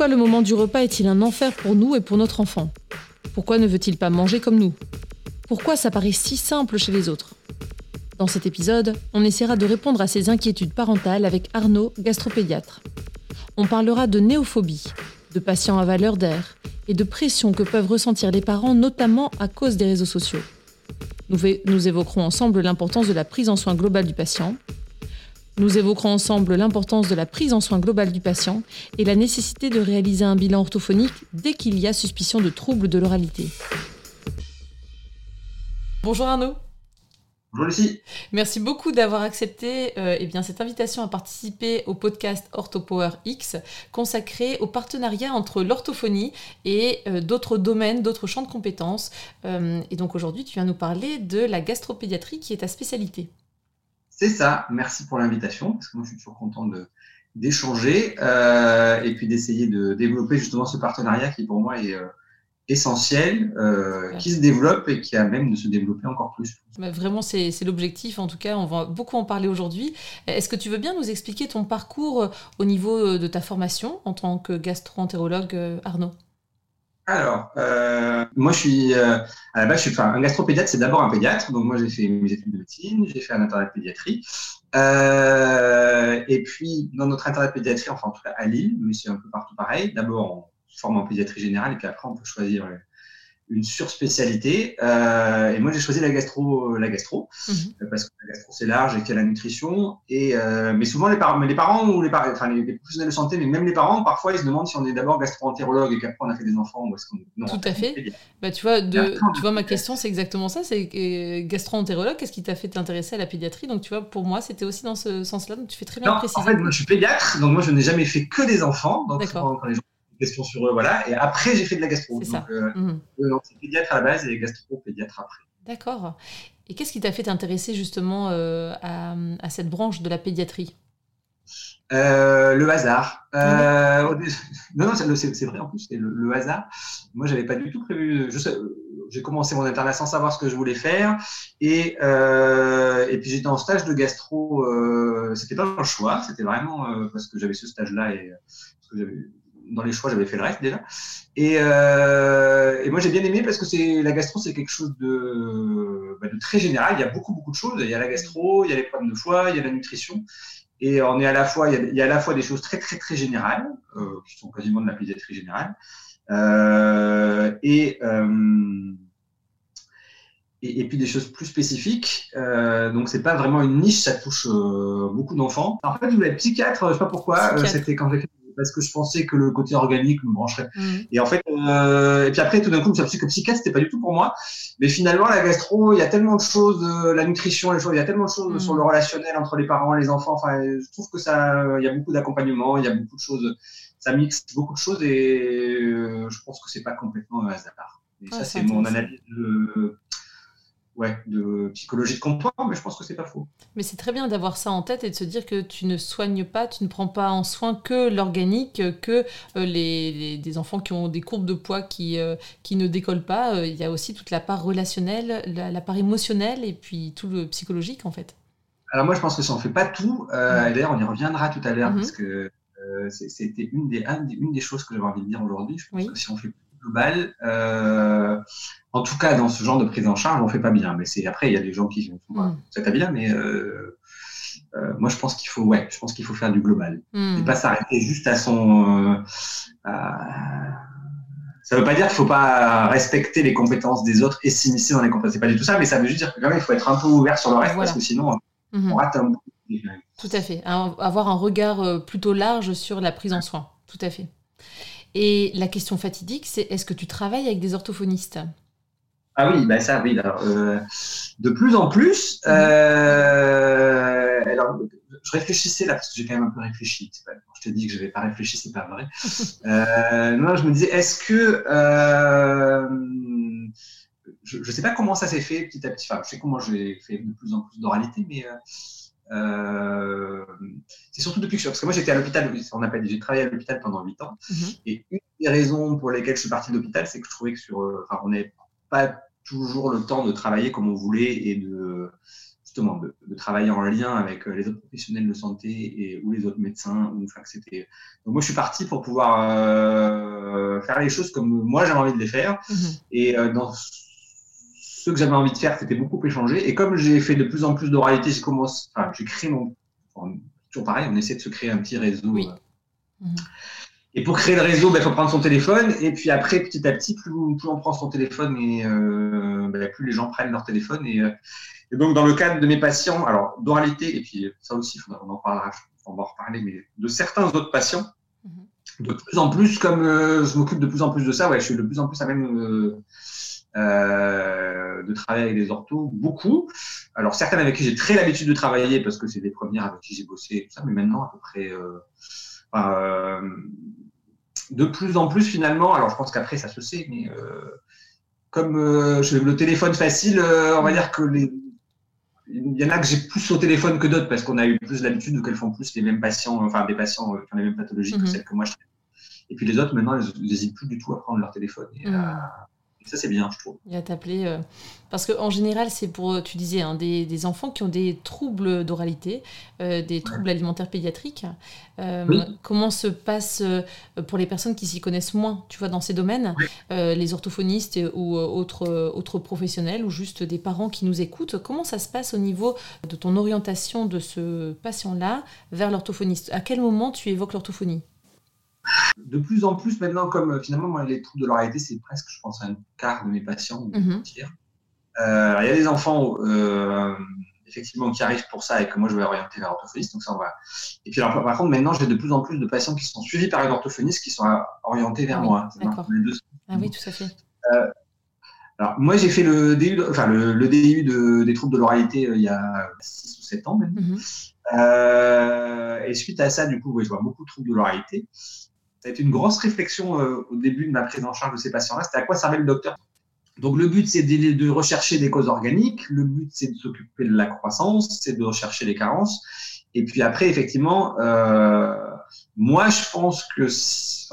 Pourquoi le moment du repas est-il un enfer pour nous et pour notre enfant? Pourquoi ne veut-il pas manger comme nous? Pourquoi ça paraît si simple chez les autres? Dans cet épisode, on essaiera de répondre à ces inquiétudes parentales avec Arnaud, gastropédiatre. On parlera de néophobie, de patients à valeur d'air et de pression que peuvent ressentir les parents, notamment à cause des réseaux sociaux. Nous, évoquerons ensemble l'importance de la prise en soin globale du patient. Nous évoquerons ensemble l'importance de la prise en soin globale du patient et la nécessité de réaliser un bilan orthophonique dès qu'il y a suspicion de troubles de l'oralité. Bonjour Arnaud. Bonjour Lucie. Merci beaucoup d'avoir accepté euh, eh bien, cette invitation à participer au podcast OrthoPower X consacré au partenariat entre l'orthophonie et euh, d'autres domaines, d'autres champs de compétences. Euh, et donc aujourd'hui, tu viens nous parler de la gastropédiatrie qui est ta spécialité. C'est ça, merci pour l'invitation, parce que moi je suis toujours content d'échanger et puis d'essayer de développer justement ce partenariat qui pour moi est essentiel euh, qui se développe et qui a même de se développer encore plus. vraiment, c'est l'objectif. En tout cas, on va beaucoup en parler aujourd'hui. Est-ce que tu veux bien nous expliquer ton parcours euh, au niveau euh, de ta formation en tant que gastro-entérologue, Arnaud? Alors, moi, je suis à la base, je suis un gastropédiatre, c'est d'abord un pédiatre. Donc, moi, j'ai fait mes études de médecine, j'ai fait un internat de pédiatrie. et puis, dans notre internat de pédiatrie, enfin, en tout cas à Lille, mais c'est un peu partout pareil. D'abord, forme en pédiatrie générale, et puis après, on peut choisir une surspécialité. Euh, et moi, j'ai choisi la gastro, la gastro mhm. euh, parce que la gastro, c'est large et qu'il y a la nutrition. Et, euh, mais souvent, les, parents, les parents ou les, enfin, les, professionnels de santé, mais même les parents, parfois, ils se demandent si on est d'abord gastro-entérologue et qu'après, on a fait des enfants ou est-ce qu'on. Tout à fait. Bah, tu, vois, de, tu vois, ma question, c'est exactement ça. C'est gastro-entérologue, qu'est-ce qui t'a fait t'intéresser à la pédiatrie? Donc, tu vois, pour moi, c'était aussi dans ce sens-là. Donc, tu fais très bien préciser. En fait, moi, je suis pédiatre, donc moi, je n'ai jamais fait que des enfants. Donc, quand les gens questions sur eux, voilà. Et après, j'ai fait de la gastro. C'est ça. Euh, mhm. pédiatre à la base et gastro-pédiatre après. D'accord. Et qu'est-ce qui t'a fait t'intéresser justement euh, à, cette branche de la pédiatrie? Euh, le hasard. non, non, c'est vrai en plus, c'est le, hasard. Moi, j'avais pas du tout prévu. J'ai commencé mon internat sans savoir ce que je voulais faire, et, et puis j'étais en stage de gastro. c'était pas un choix, c'était vraiment parce que j'avais ce stage-là et parce que j'avais dans les choix, j'avais fait le reste déjà. Et, euh, et moi, j'ai bien aimé parce que c'est la gastro, c'est quelque chose de, bah, de, très général. Il y a beaucoup, beaucoup de choses. Il y a la gastro, il y a les problèmes de foie, il y a la nutrition. Et on est à la fois, il y a, à la fois des choses très, très, très générales, euh, qui sont quasiment de la pédiatrie générale. Euh, et, et, et, puis des choses plus spécifiques. Euh, donc c'est pas vraiment une niche, ça touche euh, beaucoup d'enfants. En fait, je voulais être psychiatre, je sais pas pourquoi. C'était quand j'ai fait parce que je pensais que le côté organique me brancherait. Mm. Et en fait, euh, et puis après, tout d'un coup, je me suis que psychiatre, c'était pas du tout pour moi. Mais finalement, la gastro, il y a tellement de choses, euh, la nutrition, les choses, il y a tellement de choses mm. sur le relationnel entre les parents, les enfants. Enfin, je trouve que ça, il y a beaucoup d'accompagnement, il y a beaucoup de choses, ça mixe beaucoup de choses et euh, je pense que c'est pas complètement un hasard. Et ah, ça, c'est mon analyse de, ouais, de psychologie de comptoir, mais je pense que c'est pas faux. Mais c'est très bien d'avoir ça en tête et de se dire que tu ne soignes pas, tu ne prends pas en soin que l'organique, que euh, les, des enfants qui ont des courbes de poids qui, euh, qui ne décollent pas. Euh, il y a aussi toute la part relationnelle, la, part émotionnelle et puis tout le psychologique en fait. Alors moi je pense que ça en fait pas tout. D'ailleurs on y reviendra tout à l'heure mm-hmm. parce que c'était une des, une des choses que j'avais envie de dire aujourd'hui. Je pense que si on fait global, euh, en tout cas dans ce genre de prise en charge, on fait pas bien. Mais c'est après, il y a des gens qui font pas mm. bien, mais euh, euh, moi je pense qu'il faut, ouais, je pense qu'il faut faire du global mm. et pas s'arrêter juste à son. Ça veut pas dire qu'il faut pas respecter les compétences des autres et s'initier dans les compétences. C'est pas du tout ça, mais ça veut juste dire que quand même il faut être un peu ouvert sur le reste parce que sinon mm-hmm. on rate un. Tout à fait. avoir un regard plutôt large sur la prise en soin. Tout à fait. Et la question fatidique, c'est est-ce que tu travailles avec des orthophonistes? Ah oui, bah ça, oui. Euh, de plus en plus, mhm. euh, alors, je réfléchissais là, parce que j'ai quand même un peu réfléchi. Pas, je te dis que je n'avais pas réfléchi, c'est pas vrai. euh, non, je me disais, est-ce que euh, je ne sais pas comment ça s'est fait petit à petit. Enfin, je sais comment j'ai fait de plus en plus d'oralité, mais euh, c'est surtout depuis que je parce que moi j'étais à l'hôpital. On appelle, j'ai travaillé à l'hôpital pendant 8 ans, mm-hmm. et une des raisons pour lesquelles je suis parti de l'hôpital, c'est que je trouvais que sur, euh, enfin, on n'avait pas toujours le temps de travailler comme on voulait et de justement de, de, travailler en lien avec euh, les autres professionnels de santé et, ou les autres médecins. Ou, enfin, c'était... Donc moi, je suis parti pour pouvoir euh, faire les choses comme moi j'avais envie de les faire. Mm-hmm. Et euh, dans ce que j'avais envie de faire, c'était beaucoup échangé. Et comme j'ai fait de plus en plus d'oralité, j'ai commencé, enfin, j'ai créé mon, toujours pareil, on essaie de se créer un petit réseau. Oui. Euh. Mm-hmm. Et pour créer le réseau, il ben, faut prendre son téléphone. Et puis après, petit à petit, plus, plus on prend son téléphone et euh, ben, plus les gens prennent leur téléphone. Et, euh, et, donc, dans le cadre de mes patients, alors d'oralité, et puis ça aussi, on en parlera, on va en reparler, mais de certains autres patients, mm-hmm. de plus en plus, comme euh, je m'occupe de plus en plus de ça, ouais, je suis de plus en plus à même euh, euh, de travailler avec des orthos, beaucoup. Alors, certaines avec qui j'ai très l'habitude de travailler parce que c'est des premières avec qui j'ai bossé et tout ça, mais maintenant, à peu près. Euh, de plus en plus finalement, alors je pense qu'après ça se sait, mais euh, comme euh, le téléphone facile, on va dire que les, il y en a que j'ai plus au téléphone que d'autres parce qu'on a eu plus l'habitude ou qu'elles font plus les mêmes patients, enfin des patients qui ont les mêmes pathologies que mhm. celles que moi je Et puis les autres, maintenant, ils n'hésitent plus du tout à prendre leur téléphone et mhm ça, c'est bien, je trouve. Il a t'appeler. Euh, parce qu'en général, c'est pour, tu disais, hein, des, des, enfants qui ont des troubles d'oralité, euh, des troubles alimentaires pédiatriques. Euh, comment se passe pour les personnes qui s'y connaissent moins, tu vois, dans ces domaines, les orthophonistes ou autres, autres professionnels ou juste des parents qui nous écoutent Comment ça se passe au niveau de ton orientation de ce patient-là vers l'orthophoniste? À quel moment tu évoques l'orthophonie? De plus en plus maintenant, comme euh, finalement, moi, les troubles de l'oralité, c'est presque, je pense, un quart de mes patients. Mhm. Euh, il y a des enfants, euh, effectivement, qui arrivent pour ça et que moi, je vais orienter vers l'orthophoniste. Donc, ça, on va... Et puis, alors, par contre, maintenant, j'ai de plus en plus de patients qui sont suivis par une orthophoniste qui sont orientés vers ah moi. D'accord. Ah oui, tout à fait. alors, moi, j'ai fait le DU, enfin, le, DU de, des troubles de l'oralité il y a 6 ou 7 ans même. Mhm. et suite à ça, du coup, je vois beaucoup de troubles de l'oralité ça a été une grosse réflexion euh, au début de ma prise en charge de ces patients-là. C'était à quoi servait le docteur? Donc le but, c'est de, rechercher des causes organiques. Le but, c'est de s'occuper de la croissance, c'est de rechercher les carences. Et puis après, effectivement, euh, moi, je pense que c'est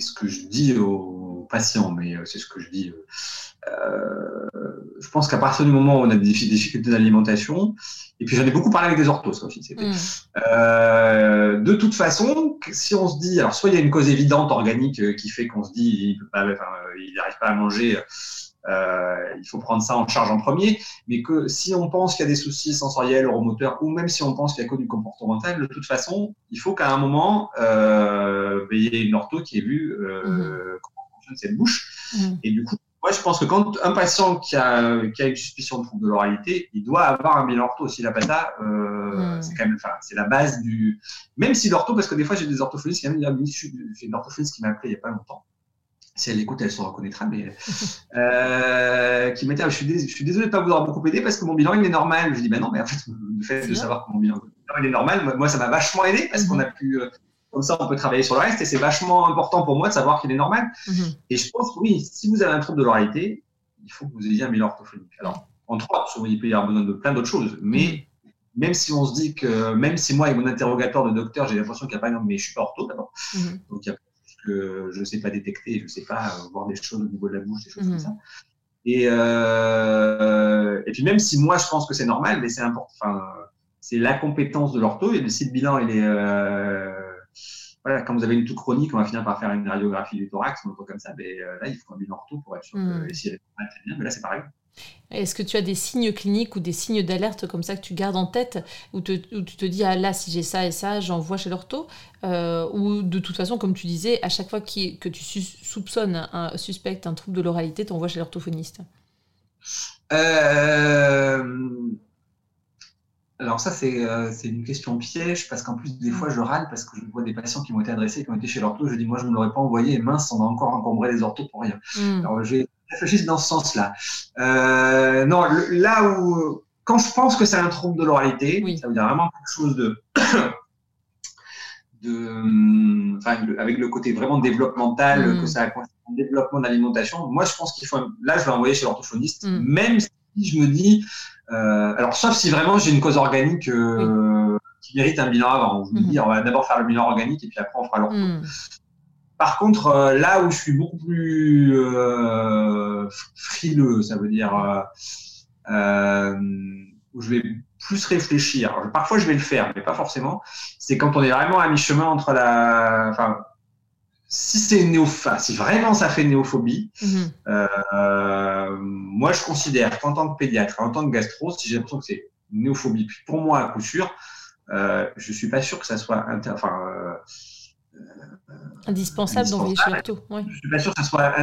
ce que je dis aux patients, mais euh, c'est ce que je dis. Euh, je pense qu'à partir du moment où on a des difficultés d'alimentation, et puis j'en ai beaucoup parlé avec des orthos aussi, mm. euh, de toute façon, si on se dit, alors soit il y a une cause évidente organique euh, qui fait qu'on se dit il n'arrive pas à manger, euh, il faut prendre ça en charge en premier, mais que si on pense qu'il y a des soucis sensoriels, euromoteurs, ou même si on pense qu'il y a que du comportemental, de toute façon, il faut qu'à un moment, euh, il y ait une ortho qui ait vu euh, mm. Fonctionne cette bouche. Mm. Et du coup, moi, je pense que quand un patient qui a, qui a une suspicion de trouble de l'oralité, il doit avoir un bilan ortho. S'il n'a pas ça, euh, mm. c'est quand même, enfin, c'est la base du. Même si l'ortho, parce que des fois, j'ai des orthophonistes qui j'ai une orthophoniste qui m'a appelé il n'y a pas longtemps si elle écoute, elle se reconnaîtra, mais euh, qui m'a dit ah, je, suis désolé, je suis désolé de ne pas vous avoir beaucoup aidé parce que mon bilan il est normal. Je dis ben non, mais en fait, le fait de savoir que mon bilan il est normal, moi ça m'a vachement aidé parce qu'on a pu, euh, comme ça on peut travailler sur le reste et c'est vachement important pour moi de savoir qu'il est normal. Mhm. Et je pense que oui, si vous avez un trouble de l'oralité, il faut que vous ayez un bilan orthophonique. Alors, entre autres, il peut y avoir besoin de plein d'autres choses, mais mhm. même si on se dit que, même si moi, avec mon interrogatoire de docteur, j'ai l'impression qu'il n'y a pas, mais je suis pas ortho d'abord. Donc, il y a que je ne sais pas détecter, je ne sais pas euh, voir des choses au niveau de la bouche, des choses comme mhm. ça. Et, euh, et puis même si moi je pense que c'est normal, mais c'est important. Enfin, c'est la compétence de l'ortho. Et si le bilan il est euh, voilà, quand vous avez une toux chronique, on va finir par faire une radiographie du thorax, un truc comme ça. Mais là, il faut un bilan ortho pour être sûr que mhm. si elle est bien. Mais là, c'est pareil. Est-ce que tu as des signes cliniques ou des signes d'alerte comme ça que tu gardes en tête, où, tu te dis, ah là, si j'ai ça et ça, j'envoie chez l'ortho euh, Ou de toute façon, comme tu disais, à chaque fois que tu soupçonnes un suspect, un trouble de l'oralité, tu envoies chez l'orthophoniste? Euh, Alors ça, euh, c'est une question piège, parce qu'en plus, des mm. fois, je râle parce que je vois des patients qui m'ont été adressés, qui ont été chez l'ortho, je dis, moi, je ne l'aurais pas envoyé, et mince, on a encore encombré les orthos pour rien. Mm. Alors, j'ai réfléchissent dans ce sens-là. Euh, non, là où, quand je pense que c'est un trouble de l'oralité, ça veut dire vraiment quelque chose de. de, enfin, avec le côté vraiment développemental, Mm. que ça a un développement d'alimentation. Moi, je pense qu'il faut, là, je vais envoyer chez l'orthophoniste, Mm. même si je me dis, euh, alors, sauf si vraiment j'ai une cause organique euh, qui mérite un bilan avant. Je me Mhm. dis, on va d'abord faire le bilan organique et puis après, on fera l'ortho. Hmm. Par contre, euh, là où je suis beaucoup plus euh, frileux, ça veut dire euh, où je vais plus réfléchir. Alors, parfois, je vais le faire, mais pas forcément. C'est quand on est vraiment à mi-chemin entre la. Enfin, si c'est néopha, si vraiment ça fait néophobie, Mhm. euh, moi, je considère qu'en tant que pédiatre, en tant que gastro, si j'ai l'impression que c'est néophobie, puis pour moi, à coup sûr, euh, je suis pas sûr que ça soit. Inter... Enfin, euh, Indispensable d'envoyer chez l'ortho. Ouais. je suis pas sûr que ça soit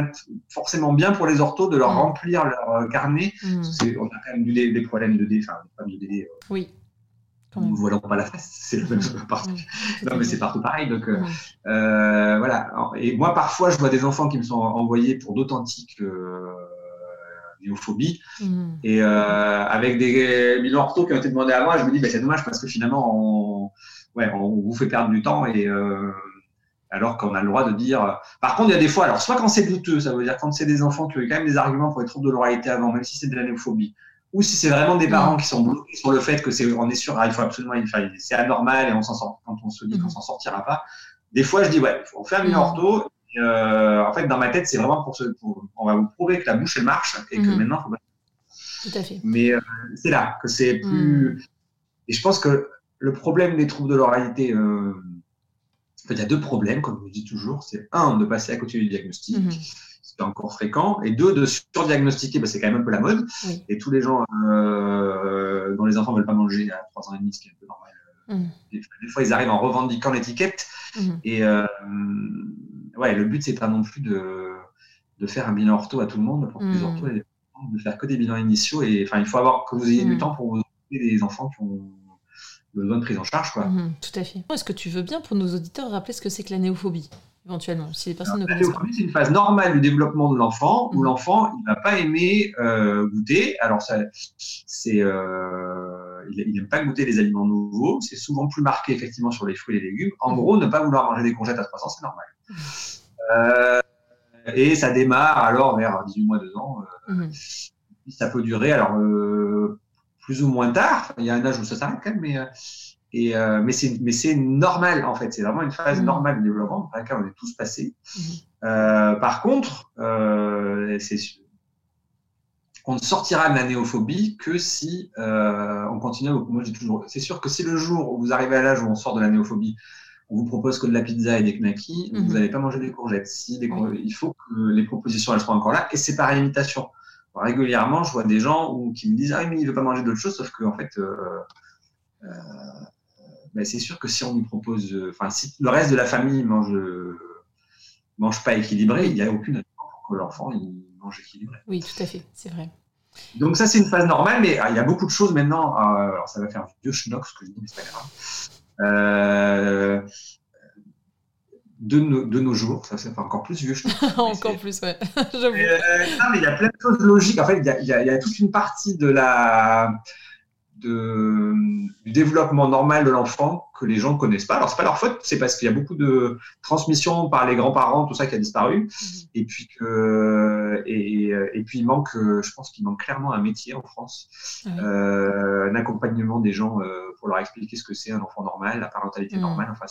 forcément bien pour les orthos de leur Mm. remplir leur euh, carnet. Parce que c'est- on a quand même eu des, des problèmes de dé, enfin, des problèmes de délai. Oui. Quand Nous ne voilons pas la face, c'est le même partout. Tout Non, mais c'est partout pareil. Donc, euh, euh, voilà. Et moi, parfois, je vois des enfants qui me sont envoyés pour d'authentiques euh, néophobies. Hmm. Et avec des bilans orthos qui ont été demandés à moi, je me dis, bah, c'est dommage parce que finalement, on, ouais, on vous fait perdre du temps et alors qu'on a le droit de dire. Par contre, il y a des fois, alors soit quand c'est douteux, ça veut dire quand c'est des enfants qui ont quand même des arguments pour les troubles de l'oralité avant, même si c'est de la néophobie, ou si c'est vraiment des parents qui sont bloqués sur le fait que c'est, on est sûr, ah, il faut absolument, enfin, c'est anormal et on s'en sort quand on se dit qu'on Mhm. s'en sortira pas. Des fois, je dis, ouais, on fait un bilan Mhm. ortho. et, euh, en fait, dans ma tête, c'est vraiment pour, ce, pour, on va vous prouver que la bouche elle marche et que Mhm. maintenant, faut Tout à fait. mais euh, c'est là que c'est plus. Et je pense que le problème des troubles de l'oralité, euh, en fait, il y a deux problèmes, comme je dis toujours. C'est un, de passer à côté du diagnostic, Mhm. C'est encore fréquent, et deux, de surdiagnostiquer, parce que c'est quand même un peu la mode. Oui. Et tous les gens euh, dont les enfants ne veulent pas manger à 3 ans et demi, ce qui est un peu normal. Mhm. Des, des fois, ils arrivent en revendiquant l'étiquette. Mhm. Et euh, ouais, le but, c'est pas non plus de, de faire un bilan ortho à tout le monde pour que les Mm. orthos aient le temps de faire que des bilans initiaux. Et enfin, il faut avoir que vous ayez du temps pour vous occuper des enfants qui ont besoin de prise en charge. Quoi. Tout à fait. Est-ce que tu veux bien pour nos auditeurs rappeler ce que c'est que la néophobie, éventuellement, si les personnes ne La connaissent pas néophobie, c'est une phase normale du développement de l'enfant où Mhm. l'enfant il va pas aimer euh, goûter. Alors ça, c'est euh, il n'aime pas goûter les aliments nouveaux. C'est souvent plus marqué effectivement sur les fruits et les légumes. En Mhm. gros, ne pas vouloir manger des courgettes à 3 ans, c'est normal. Euh, et ça démarre alors vers 18 mois, 2 ans. Mhm. ça peut durer alors plus ou moins tard. Il y a un âge où ça s'arrête quand même, mais et euh, mais c'est normal en fait. C'est vraiment une phase Mhm. normale du développement par laquelle on est tous passés. Mhm. Euh, par contre, euh, on ne sortira de la néophobie que si on continue. Moi, j'ai toujours. C'est sûr que si le jour où vous arrivez à l'âge où on sort de la néophobie, on vous propose que de la pizza et des knackis, Mhm. vous n'allez pas manger des courgettes. Si des il faut que les propositions elles soient encore là, et c'est par imitation. Régulièrement, je vois des gens où, qui me disent ah oui, mais il veut pas manger d'autre chose, sauf que en fait. euh, ben, c'est sûr que si on lui propose, euh, enfin, si le reste de la famille mange, euh, mange pas équilibré, il n'y a aucune raison pour que l'enfant il mange équilibré. Oui, tout à fait, c'est vrai. Donc ça, c'est une phase normale, mais ah, il y a beaucoup de choses maintenant. euh, alors ça va faire vieux schnock ce que je dis, mais c'est pas grave. Euh, de, nos, de nos jours, ça, fait encore plus vieux schnock. Encore plus, ouais. Euh, non, mais il y a plein de choses logiques. En fait, il y a, il y a- il y a toute une partie de la, de, du développement normal de l'enfant que les gens ne connaissent pas. Alors, c'est pas leur faute, c'est parce qu'il y a beaucoup de transmission par les grands-parents, tout ça qui a disparu. Mhm. Et puis, que, et, et puis il manque, je pense qu'il manque clairement un métier en France, Ouais. euh, un accompagnement des gens euh, pour leur expliquer ce que c'est un enfant normal, la parentalité Mhm. normale. Enfin,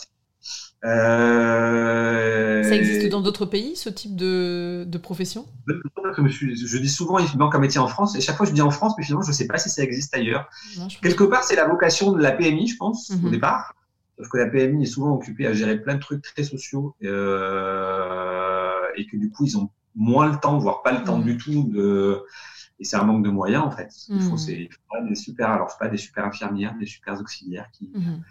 euh, Ça existe dans d'autres pays, ce type de, de profession? Je, dis souvent, il manque un métier en France, et chaque fois je dis en France, mais finalement je ne sais pas si ça existe ailleurs. Non, je pense Quelque part, c'est la vocation de la PMI, je pense, Mhm. au départ. Sauf que la PMI est souvent occupée à gérer plein de trucs très sociaux, euh, et que du coup, ils ont moins le temps, voire pas le temps Mhm. du tout de. Et c'est un manque de moyens, en fait. Qu'il faut, Mhm. il des super, alors pas des super infirmières, des super auxiliaires qui Mhm.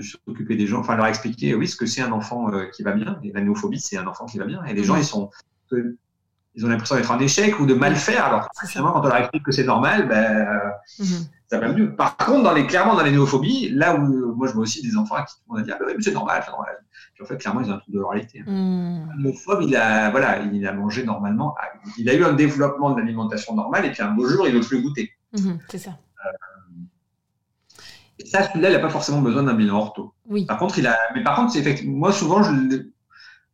S'occuper des gens, enfin leur expliquer, oui, ce que c'est un enfant euh, qui va bien. Et la néophobie, c'est un enfant qui va bien. Et les gens, ils sont, ils ont l'impression d'être en échec ou de mal faire. Alors, finalement, quand on leur explique que c'est normal, ben, euh, Mhm. ça va mieux. Par contre, dans les, clairement, dans les néophobies, là où moi je vois aussi des enfants à qui on a dit, ah, c'est normal, c'est normal. Puis en fait, clairement, ils ont un trouble de l'oralité. Mhm. Le néophobe, il a, voilà, il a mangé normalement. Ah, Il a eu un développement de l'alimentation normale et puis un beau jour, il ne veut plus goûter. Mhm. C'est ça. Et ça, celui-là, il n'a pas forcément besoin d'un bilan ortho. Oui. Par contre, il a. Mais par contre, c'est effectivement. Moi, souvent, je...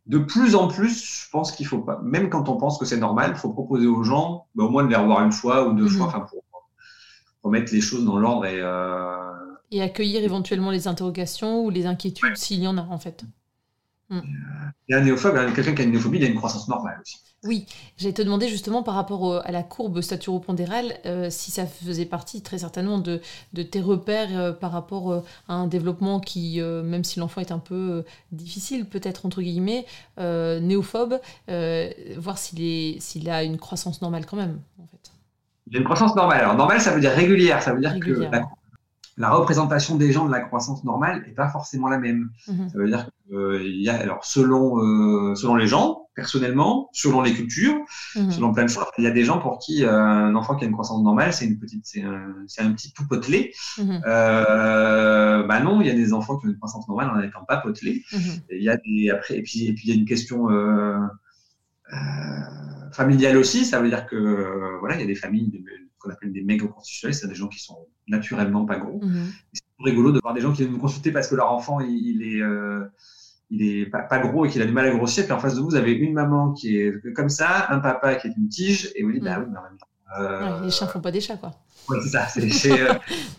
de plus en plus, je pense qu'il faut pas. Même quand on pense que c'est normal, il faut proposer aux gens, bah, au moins de les revoir une fois ou deux Mhm. fois, enfin, pour remettre les choses dans l'ordre et. euh, Et accueillir éventuellement les interrogations ou les inquiétudes s'il y en a, en fait. Et un néophobe, hein, quelqu'un qui a une néophobie, il a une croissance normale aussi. Oui, j'allais te demander justement par rapport au- à la courbe staturopondérale, euh, si ça faisait partie très certainement de, de tes repères euh, par rapport euh, à un développement qui, euh, même si l'enfant est un peu difficile, peut-être entre guillemets, néophobe, voir s'il est- s'il a une croissance normale quand même, en fait. Il a une croissance normale. Alors, normale, ça veut dire régulière. Ça veut dire Régulière, que la, la représentation des gens de la croissance normale n'est pas forcément la même. Mhm. Ça veut dire qu'il y a, alors, selon, euh, selon les gens, personnellement, selon les cultures, Mhm. selon plein de choses, il y a des gens pour qui euh, un enfant qui a une croissance normale, c'est une petite, c'est un, petit tout potelé. Euh, bah non, il y a des enfants qui ont une croissance normale en n'étant pas potelés. Mhm. Et il y a des après et puis et puis il y a une question euh, euh, familiale aussi. Ça veut dire que euh, voilà, il y a des familles de- qu'on appelle des méga constitutionnels, c'est des gens qui sont naturellement pas gros. Mhm. C'est rigolo de voir des gens qui viennent nous consulter parce que leur enfant il, il est euh, il est pas, pas gros et qu'il a du mal à grossir. Puis en face de vous, vous avez une maman qui est comme ça, un papa qui est une tige, et vous dites bah Mhm. oui, mais en même temps. euh, Ouais, les chiens font pas des chats, quoi. Ouais, c'est ça. C'est, euh,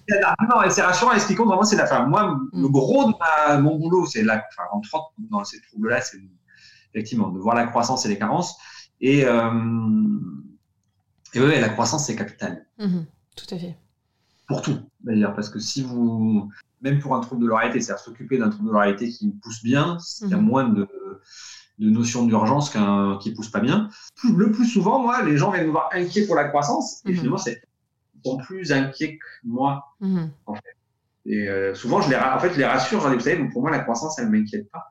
rassurant. Et ce qui compte vraiment, c'est la fin. Moi, le gros de ma- mon boulot, c'est la, enfin, entre autres, dans ces troubles-là, c'est effectivement de voir la croissance et les carences. Et, euh, et ouais, la croissance, c'est capital. Mhm. Tout à fait. Pour tout, d'ailleurs. Parce que si vous, même pour un trouble de l'oralité, c'est-à-dire s'occuper d'un trouble de l'oralité qui pousse bien, il y a Mhm. moins de, de notion d'urgence qu'un qui pousse pas bien. Le plus souvent, moi, les gens viennent me voir inquiets pour la croissance. Et Mhm. finalement, c'est, ils sont plus inquiets que moi. Et euh, souvent, je les, en fait, je les rassure. Vous savez, pour moi, la croissance, elle ne m'inquiète pas.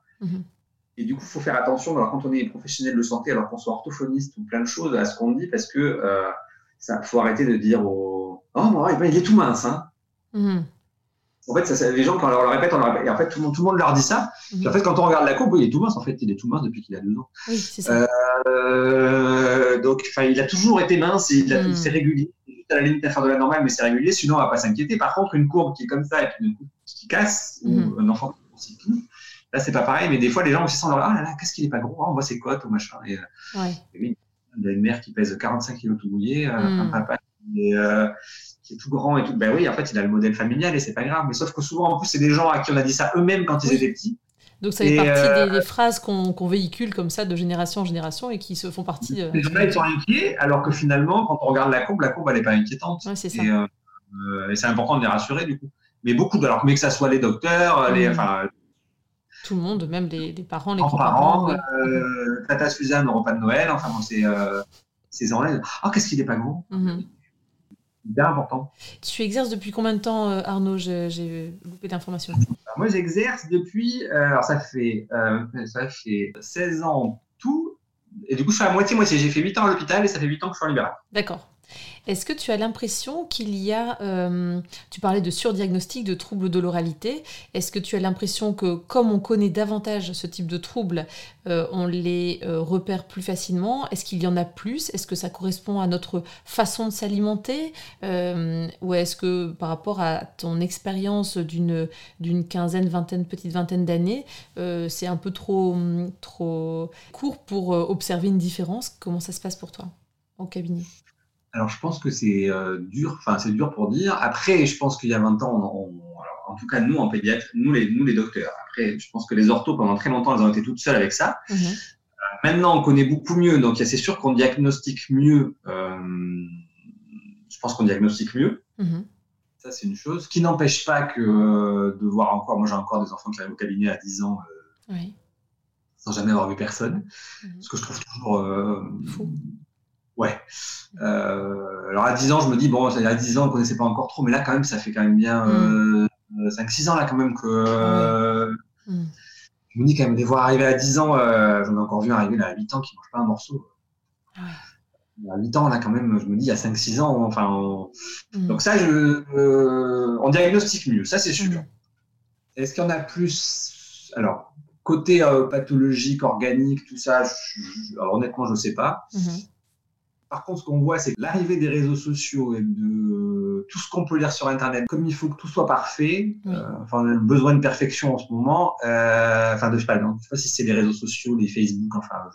Et du coup, il faut faire attention, alors, quand on est professionnel de santé, alors qu'on soit orthophoniste ou plein de choses, à ce qu'on dit, parce que euh, ça faut arrêter de dire au Oh, non, eh ben, il est tout mince. Hein. Mhm. En fait, ça, les gens, quand on leur le répète, on leur répète. Et en fait, tout le, monde, tout le monde leur dit ça. Puis en fait, quand on regarde la courbe, il est tout mince. En fait, il est tout mince depuis qu'il a deux ans. Oui, c'est ça. Euh, donc, il a toujours été mince c'est régulier. C'est juste à la limite d'inférieure de la normale, mais c'est régulier. Sinon, on va pas s'inquiéter. Par contre, une courbe qui est comme ça et puis d'un coup, qui casse, ou un enfant qui tout, là, c'est pas pareil. Mais des fois, les gens aussi sont là, ah là là, qu'est-ce qu'il est pas gros, Ah, on voit ses côtes ou machin. Et, euh, Ouais. et oui, il y a une mère qui pèse 45 kilos tout mouillé, euh, Mm. un papa qui est, euh, qui est tout grand et tout. Ben oui, en fait, il a le modèle familial et c'est pas grave. Mais sauf que souvent, en plus, c'est des gens à qui on a dit ça eux-mêmes quand ils étaient petits. Donc ça fait partie euh, des, des phrases qu'on véhicule comme ça de génération en génération et qui se font partie. euh, Les gens-là, ils sont inquiets, alors que finalement, quand on regarde la courbe, la courbe, elle n'est pas inquiétante. Ouais, c'est ça. Et, euh, et c'est important de les rassurer, du coup. Mais beaucoup, alors, mais que ça soit les docteurs, les, Mm. enfin, Tout le monde, même les, les parents, les grands-parents, euh, Tata Suzanne au repas de Noël, enfin, bon, c'est euh, ces gens-là. Ah, qu'est-ce qu'il est pas gros Mhm. C'est bien important. Tu exerces depuis combien de temps, euh, Arnaud? J'ai j'ai loupé d'informations. Alors, moi, j'exerce depuis, euh, alors ça fait, euh, ça fait 16 ans tout. Et du coup, je suis à moitié-moitié. J'ai fait 8 ans à l'hôpital et ça fait 8 ans que je suis en libéral. D'accord. Est-ce que tu as l'impression qu'il y a, euh, tu parlais de surdiagnostic, de troubles de l'oralité, est-ce que tu as l'impression que comme on connaît davantage ce type de troubles, euh, on les euh, repère plus facilement? Est-ce qu'il y en a plus? Est-ce que ça correspond à notre façon de s'alimenter? Ou est-ce que par rapport à ton expérience d'une, d'une quinzaine, vingtaine, petite vingtaine d'années, c'est un peu trop, trop court pour observer une différence? Comment ça se passe pour toi au cabinet? Alors, je pense que c'est euh, dur, enfin, c'est dur pour dire. Après, je pense qu'il y a 20 ans, on, on- alors, en tout cas, nous, en pédiatre, nous les, nous, les docteurs. Après, je pense que les orthos, pendant très longtemps, elles ont été toutes seules avec ça. Mhm. Maintenant, on connaît beaucoup mieux, donc c'est sûr qu'on diagnostique mieux. euh, je pense qu'on diagnostique mieux. Mhm. Ça, c'est une chose. Ce qui n'empêche pas que euh, de voir encore, moi j'ai encore des enfants qui arrivent au cabinet à 10 ans euh, Oui. sans jamais avoir vu personne. Mhm. Ce que je trouve toujours. euh, Fou. Ouais. Euh, alors à 10 ans, je me dis, bon, il y a 10 ans, on ne connaissait pas encore trop, mais là, quand même, ça fait quand même bien euh, 5-6 ans, là, quand même, que. euh, Mhm. Je me dis, quand même, les voir arriver à 10 ans, euh, j'en ai encore vu arriver là, à 8 ans qui ne mange pas un morceau. Ouais. À 8 ans, là, quand même, je me dis, il y a 5-6 ans, enfin. on- Mhm. Donc, ça, je, euh, on diagnostique mieux, ça, c'est sûr. Est-ce qu'il y en a plus Alors, côté euh, pathologique, organique, tout ça, je- je- alors, honnêtement, je ne sais pas. Par contre, ce qu'on voit, c'est l'arrivée des réseaux sociaux et de tout ce qu'on peut lire sur Internet, comme il faut que tout soit parfait, euh, enfin, on a besoin de perfection en ce moment. Euh, enfin, de, je sais pas, non, je sais pas si c'est les réseaux sociaux, les Facebook, enfin,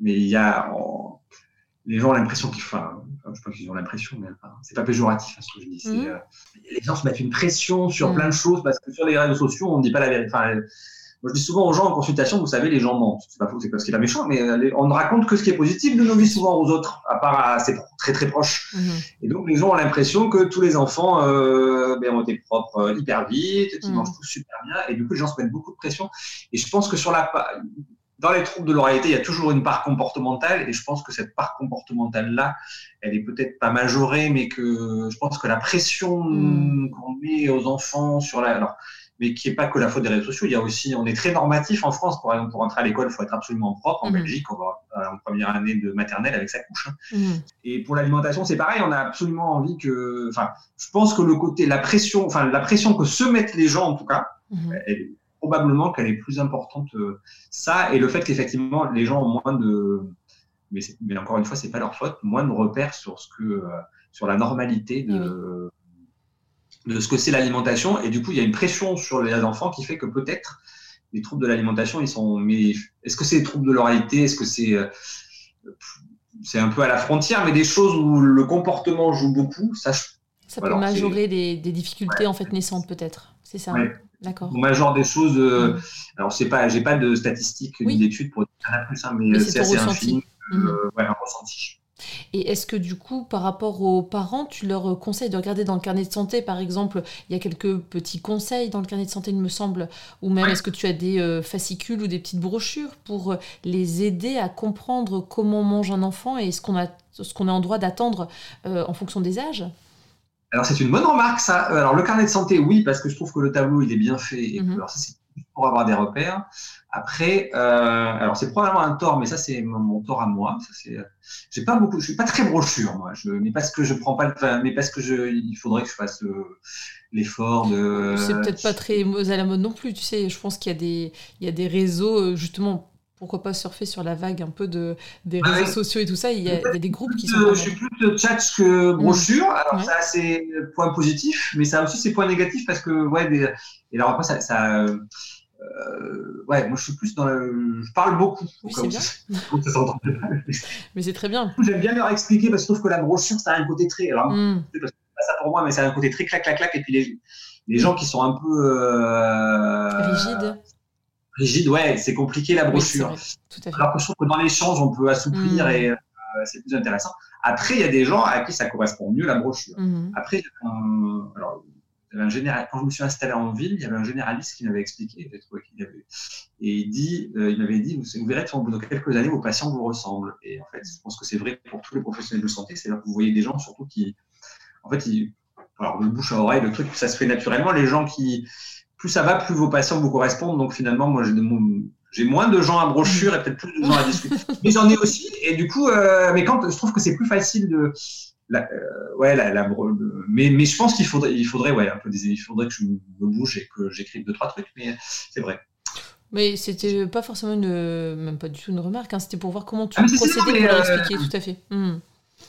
mais il y a, les gens ont l'impression qu'ils, enfin, je sais pas qu'ils ont l'impression, mais enfin, c'est pas péjoratif hein, ce que je dis. Mhm. Euh, les gens se mettent une pression sur mhm. plein de choses parce que sur les réseaux sociaux, on ne dit pas la vérité. Enfin, moi, je dis souvent aux gens en consultation, vous savez, les gens mentent. C'est pas faux, c'est parce qu'il est méchant, mais euh, on ne raconte que ce qui est positif de nos vies souvent aux autres, à part à ses très très proches. Mhm. Et donc, les gens ont l'impression que tous les enfants euh, ben, ont été propres euh, hyper vite, qu'ils mangent tous super bien, et du coup, les gens se mettent beaucoup de pression. Et je pense que sur la, dans les troubles de l'oralité, il y a toujours une part comportementale, et je pense que cette part comportementale-là, elle est peut-être pas majorée, mais que je pense que la pression mhm. qu'on met aux enfants sur la, alors, mais qui n'est pas que la faute des réseaux sociaux. Il y a aussi, on est très normatif en France. Pour pour entrer à l'école, il faut être absolument propre. En mhm. Belgique, on va euh, en première année de maternelle avec sa couche. Hein. Mhm. Et pour l'alimentation, c'est pareil. On a absolument envie que, enfin, je pense que le côté, la pression, enfin, la pression que se mettent les gens, en tout cas, mhm. elle, probablement qu'elle est plus importante. Euh, ça et le fait qu'effectivement, les gens ont moins de, mais, mais encore une fois, c'est pas leur faute, moins de repères sur ce que, euh, sur la normalité de de ce que c'est l'alimentation. Et du coup, il y a une pression sur les enfants qui fait que peut-être les troubles de l'alimentation, ils sont. Mais est-ce que c'est des troubles de l'oralité? Est-ce que c'est. Euh, c'est un peu à la frontière, mais des choses où le comportement joue beaucoup, ça. Ça peut majorer des, difficultés en fait naissantes peut-être. C'est ça. Ouais. D'accord. On majore des choses. Euh. Alors, c'est pas, j'ai pas de statistiques ni d'études pour dire plus, hein, mais, c'est assez infime. Mm. Euh, un ressenti. Et est-ce que du coup, par rapport aux parents, tu leur conseilles de regarder dans le carnet de santé, par exemple, il y a quelques petits conseils dans le carnet de santé, il me semble, ou même est-ce que tu as des euh, fascicules ou des petites brochures pour euh, les aider à comprendre comment mange un enfant et ce qu'on a, ce qu'on est en droit d'attendre euh, en fonction des âges? Alors c'est une bonne remarque ça. Alors le carnet de santé, oui, parce que je trouve que le tableau il est bien fait. Et mhm. ça c'est pour avoir des repères. Après, euh, alors c'est probablement un tort, mais ça c'est mon, tort à moi. Ça c'est, j'ai pas beaucoup, je suis pas très brochure moi. Je, mais parce que je prends pas, le, mais parce que je, il faudrait que je fasse euh, l'effort de. C'est peut-être pas très à la mode non plus, tu sais. Je pense qu'il y a des, il y a des réseaux euh, justement. Pourquoi pas surfer sur la vague un peu de, des réseaux sociaux et tout ça Il y, a, des groupes qui sont. Je suis plus chat que brochure. Alors ça c'est point positif, mais ça a aussi ses points négatifs parce que ouais, des, et alors après ça, ça euh, ouais, moi je suis plus dans le... Je parle beaucoup. Oui, c'est bien. mais c'est très bien. J'aime bien leur expliquer parce que je trouve que la brochure, ça a un côté très. Alors, mm. c'est pas ça pour moi, mais ça a un côté très clac, clac, clac. Et puis les, les gens qui sont un peu. Euh... Rigides. Rigides, ouais, c'est compliqué la brochure. tout à fait. Alors que je trouve que dans l'échange, on peut assouplir mm. et euh, c'est plus intéressant. Après, il y a des gens à qui ça correspond mieux la brochure. Mm-hmm. Après, alors, un général, quand je me suis installé en ville, il y avait un généraliste qui m'avait expliqué, qu'il avait, et il dit, euh, il m'avait dit, vous, verrez, dans quelques années, vos patients vous ressemblent. Et en fait, je pense que c'est vrai pour tous les professionnels de santé, c'est-à-dire que vous voyez des gens surtout qui, en fait, ils, alors de bouche à oreille, le truc, ça se fait naturellement. Les gens qui, plus ça va, plus vos patients vous correspondent. Donc finalement, moi, j'ai moins de gens à brochure et peut-être plus de gens à discuter. Mais j'en ai aussi. Et du coup, euh, mais quand je trouve que c'est plus facile de, la, euh, ouais, la, la, mais, mais je pense qu'il faudrait, il faudrait, ouais, un peu des, il faudrait que je me bouge et que j'écrive deux trois trucs, mais c'est vrai. Mais c'était pas forcément une, même pas du tout une remarque, hein, c'était pour voir comment tu ah, procédais pour euh, expliquer, tout à fait. Hmm.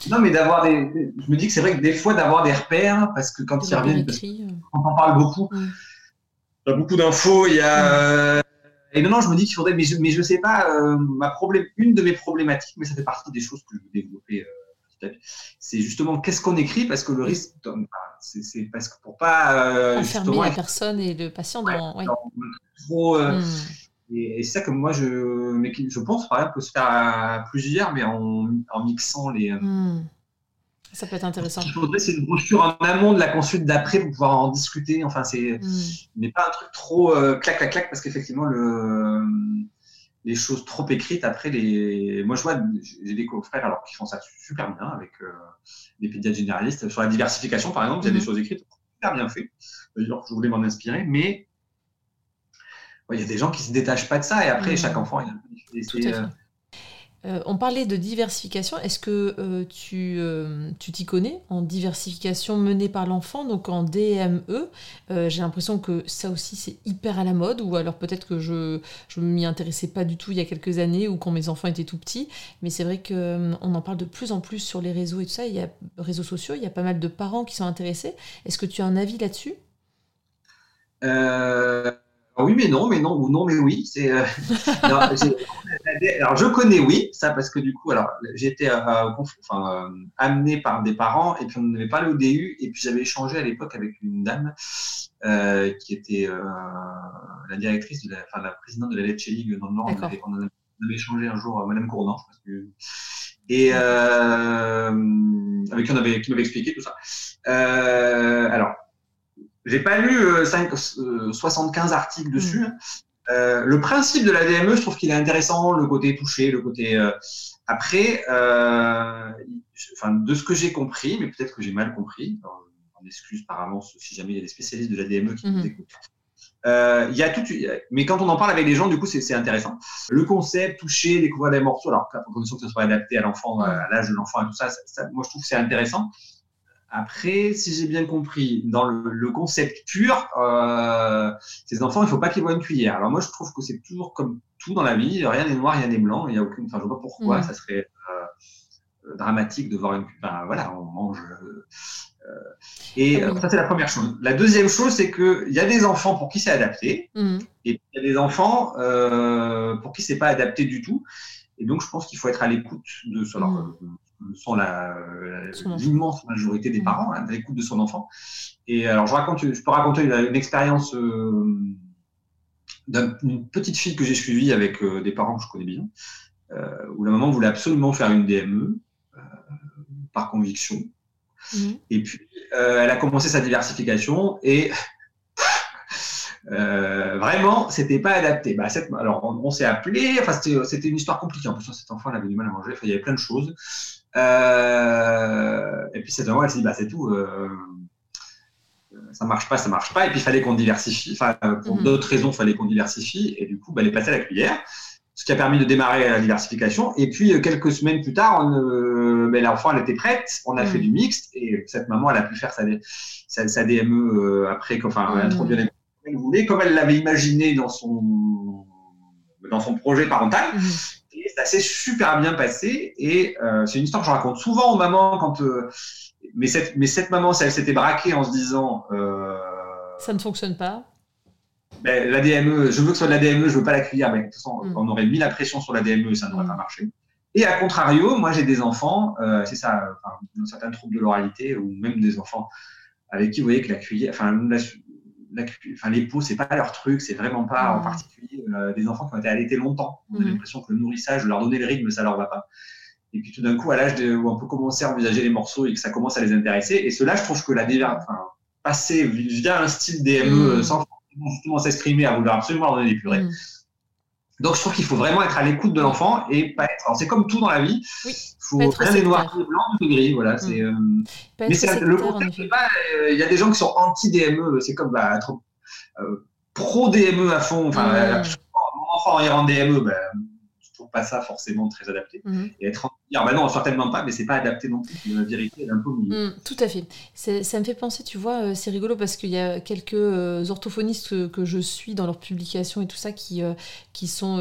Non, mais d'avoir des, je me dis que c'est vrai que des fois d'avoir des repères, parce que quand ils reviennent, euh. on en parle beaucoup, hmm. Il y a beaucoup d'infos, il y a. Hmm. Et non, non, je me dis qu'il faudrait, mais je, mais je sais pas, ma problème, une de mes problématiques, mais ça fait partie des choses que je veux développer c'est justement qu'est-ce qu'on écrit parce que le risque, c'est parce que pour pas euh, enfermer la personne et le patient dans, trop. Euh, hmm. Et, c'est ça que moi je, mais je pense par exemple peut se faire à plusieurs, mais en, en mixant les. Euh, hmm. Ça peut être intéressant. Ce qu'il faudrait, c'est une brochure en amont de la consulte d'après pour pouvoir en discuter. Enfin, c'est, hmm. mais pas un truc trop clac clac clac parce qu'effectivement le les choses trop écrites. Après, les... moi, je vois, j'ai des confrères alors qui font ça super bien avec euh, les pédiatres généralistes. Sur la diversification, par exemple, il y a des mhm. choses écrites super bien faites. D'ailleurs, je voulais m'en inspirer, mais il y a des gens qui se détachent pas de ça. Et après, mhm. chaque enfant, il a... Euh, Euh, on parlait de diversification. Est-ce que euh, tu euh, tu t'y connais en diversification menée par l'enfant, donc en DME J'ai l'impression que ça aussi c'est hyper à la mode, ou alors peut-être que je je m'y intéressais pas du tout il y a quelques années ou quand mes enfants étaient tout petits. Mais c'est vrai que on en parle de plus en plus sur les réseaux et tout ça. Il y a réseaux sociaux, il y a pas mal de parents qui sont intéressés. Est-ce que tu as un avis là-dessus? Oui, mais non, mais non, ou non, mais oui. C'est, euh, alors, je connais oui, ça parce que du coup, alors été euh, enfin, euh, amené par des parents et puis on n'avait pas le DU et puis j'avais échangé à l'époque avec une dame qui était la directrice, de la, enfin, la présidente de la Lecce League dans le Nord. On avait, on avait, échangé un jour, Madame Cournant, je pense que, et avec qui on avait, qui m'avait expliqué tout ça. alors j'ai pas lu 5, euh, 75 euh, articles dessus. Mm. Euh, le principe de la DME, je trouve qu'il est intéressant, le côté touché, le côté. Après, enfin, de ce que j'ai compris, mais peut-être que j'ai mal compris, on excuse par avance si jamais il y a des spécialistes de la DME qui nous mm-hmm. écoutent. il y a tout, mais quand on en parle avec les gens, du coup, c'est intéressant. Le concept, toucher, découvrir des morceaux, alors à condition que ce soit adapté à l'enfant, à l'âge de l'enfant et tout ça, ça, moi je trouve que c'est intéressant. Après, si j'ai bien compris, dans le, concept pur, euh, ces enfants, il faut pas qu'ils voient une cuillère. Alors moi, je trouve que c'est toujours comme tout dans la vie, rien n'est noir, rien n'est blanc. Il y a aucune, enfin, je vois pas pourquoi mm. ça serait euh, dramatique de voir une. Enfin, voilà, on mange. Euh, et ça, c'est la première chose. La deuxième chose, c'est que il y a des enfants pour qui c'est adapté, mm. et il y a des enfants pour qui c'est pas adapté du tout. Et donc, je pense qu'il faut être à l'écoute de cela. Mm sont l'immense majorité des mmh. parents hein, à l'écoute de son enfant. Et alors, je, raconte, je peux raconter une, expérience euh, d'une petite fille que j'ai suivie avec euh, des parents que je connais bien, euh, où la maman voulait absolument faire une DME par conviction. Mmh. Et puis, elle a commencé sa diversification et euh, vraiment, c'était pas adapté. Bah, cette, alors, on, s'est appelé. Enfin, c'était une histoire compliquée. En plus, cet enfant, il avait du mal à manger. il y avait plein de choses. Euh, et puis, cette maman, elle s'est dit, bah, c'est tout. Euh, ça marche pas, ça marche pas. Et puis, il fallait qu'on diversifie. Enfin, pour mhm. d'autres raisons, il fallait qu'on diversifie. Et du coup, bah, elle est passée à la cuillère. Ce qui a permis de démarrer la diversification. Et puis, euh, quelques semaines plus tard, on, ben, l'enfant, elle était prête. On a fait mhm. du mixte. Et cette maman, elle a pu faire sa, sa, DME après, enfin, mmh. introduire les comme elle l'avait imaginé dans son, dans son projet parental. Et ça s'est super bien passé. Et euh, c'est une histoire que je raconte souvent aux mamans quand. Euh, mais, cette, mais cette maman, elle s'était braquée en se disant. Euh, ça ne fonctionne pas. Ben, la DME, je veux que ce soit de la DME, je veux pas la cuillère. Mais de toute façon, mhm. on aurait mis la pression sur la DME, ça n'aurait pas mhm. marché. Et à contrario, moi j'ai des enfants, c'est ça, enfin, certains troubles de l'oralité ou même des enfants avec qui vous voyez que la cuillère, enfin, enfin, les peaux, c'est pas leur truc, c'est vraiment pas en particulier euh, des enfants qui ont été allaités longtemps. On a mhm. l'impression que le nourrissage, leur donner le rythme, ça leur va pas. Et puis tout d'un coup, à l'âge où on peut commencer à envisager les morceaux et que ça commence à les intéresser, et cela, je trouve que la enfin, passer via un style DME mhm. sans justement s'exprimer à vouloir absolument leur donner des purées. Donc je trouve qu'il faut vraiment être à l'écoute de l'enfant et pas être. C'est comme tout dans la vie. Il faut rien des noirs, des blancs, des gris. Voilà. C'est. Euh, mais c'est le concept. Euh, il y a des gens qui sont anti DME. C'est comme bah, être euh, pro DME à fond. Enfin, mmh. mon enfant est en DME, bah, je trouve pas ça forcément très adapté. Mmh. Et être en dire bah non, certainement pas, mais c'est pas adapté non plus. La vérité est un peu mmh, tout à fait. Ça me fait penser, tu vois, euh, c'est rigolo parce qu'il y a quelques euh, orthophonistes que, je suis dans leurs publications et tout ça qui, euh, qui sont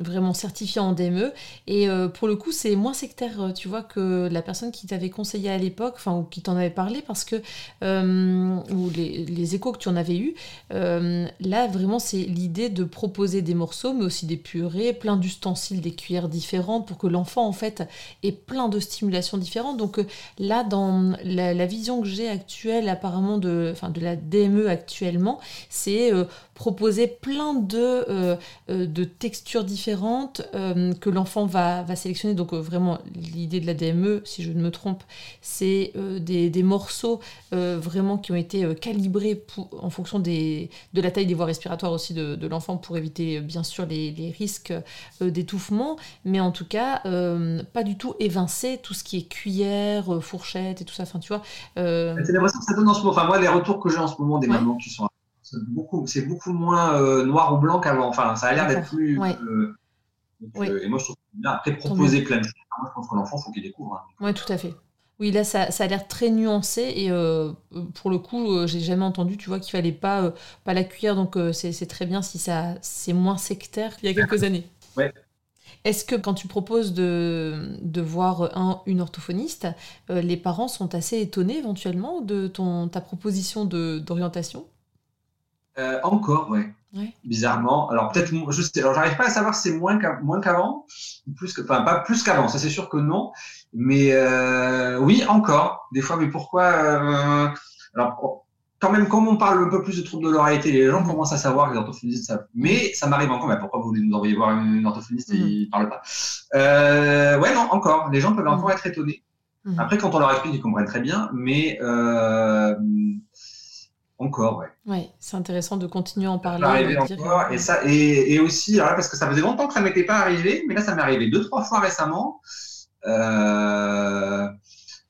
vraiment certifiés en DME. Et pour le coup, c'est moins sectaire, tu vois, que la personne qui t'avait conseillé à l'époque, enfin, ou qui t'en avait parlé parce que, ou les, les, échos que tu en avais eu, là, vraiment, c'est l'idée de proposer des morceaux, mais aussi des purées, plein d'ustensiles, des cuillères différentes pour que l'enfant, en fait, et plein de stimulations différentes. Donc euh, là, dans la, vision que j'ai actuelle apparemment de, enfin, de la DME actuellement, c'est euh, proposer plein de, euh, de textures différentes que l'enfant va, va, sélectionner. Donc vraiment, l'idée de la DME, si je ne me trompe, c'est des, des, morceaux vraiment qui ont été calibrés pour, en fonction des, de la taille des voies respiratoires aussi de, de l'enfant pour éviter bien sûr les, les risques d'étouffement. Mais en tout cas, pas du tout évincer tout ce qui est cuillère, euh, fourchette et tout ça. Enfin, tu vois. Euh, c'est l'impression que ça donne en ce moment. Enfin, moi, les retours que j'ai en ce moment des mamans qui sont. C'est beaucoup, c'est beaucoup moins euh, noir ou blanc qu'avant. Enfin, ça a l'air d'être plus. et moi, je trouve Après, proposer plein de choses, je pense que l'enfant, il faut qu'il découvre. Hein. Oui, tout à fait. Oui, là, ça, ça a l'air très nuancé et euh, pour le coup, euh, j'ai jamais entendu, tu vois, qu'il fallait pas, euh, pas la cuire, donc c'est très bien si ça c'est moins sectaire qu'il y a quelques années. Ouais. Est-ce que quand tu proposes de, de voir un, une orthophoniste, les parents sont assez étonnés éventuellement de ton, ta proposition d'orientation? Encore, ouais. Bizarrement. Alors peut-être, je sais, alors j'arrive pas à savoir si c'est moins qu'avant, plus que, enfin pas plus qu'avant. Ça c'est sûr que non. Mais euh, oui, encore. Des fois, mais pourquoi euh, Alors quand même, comme on parle un peu plus de troubles de l'oreillette, les gens commencent à savoir que les orthophonistes savent. Mais ça m'arrive encore. Mais pourquoi vous voulez nous envoyer voir une, orthophoniste et mm. ils parlent pas? Euh, Ouais, non, encore. Les gens peuvent encore mm. être étonnés. Mm. Après, quand on leur explique, ils comprennent très bien. Mais euh, encore, ouais. C'est intéressant de continuer à en parler. encore, et, ça, et, aussi, parce que ça faisait longtemps que ça m'était pas arrivé, mais là, ça m'est arrivé deux, trois fois récemment. Euh,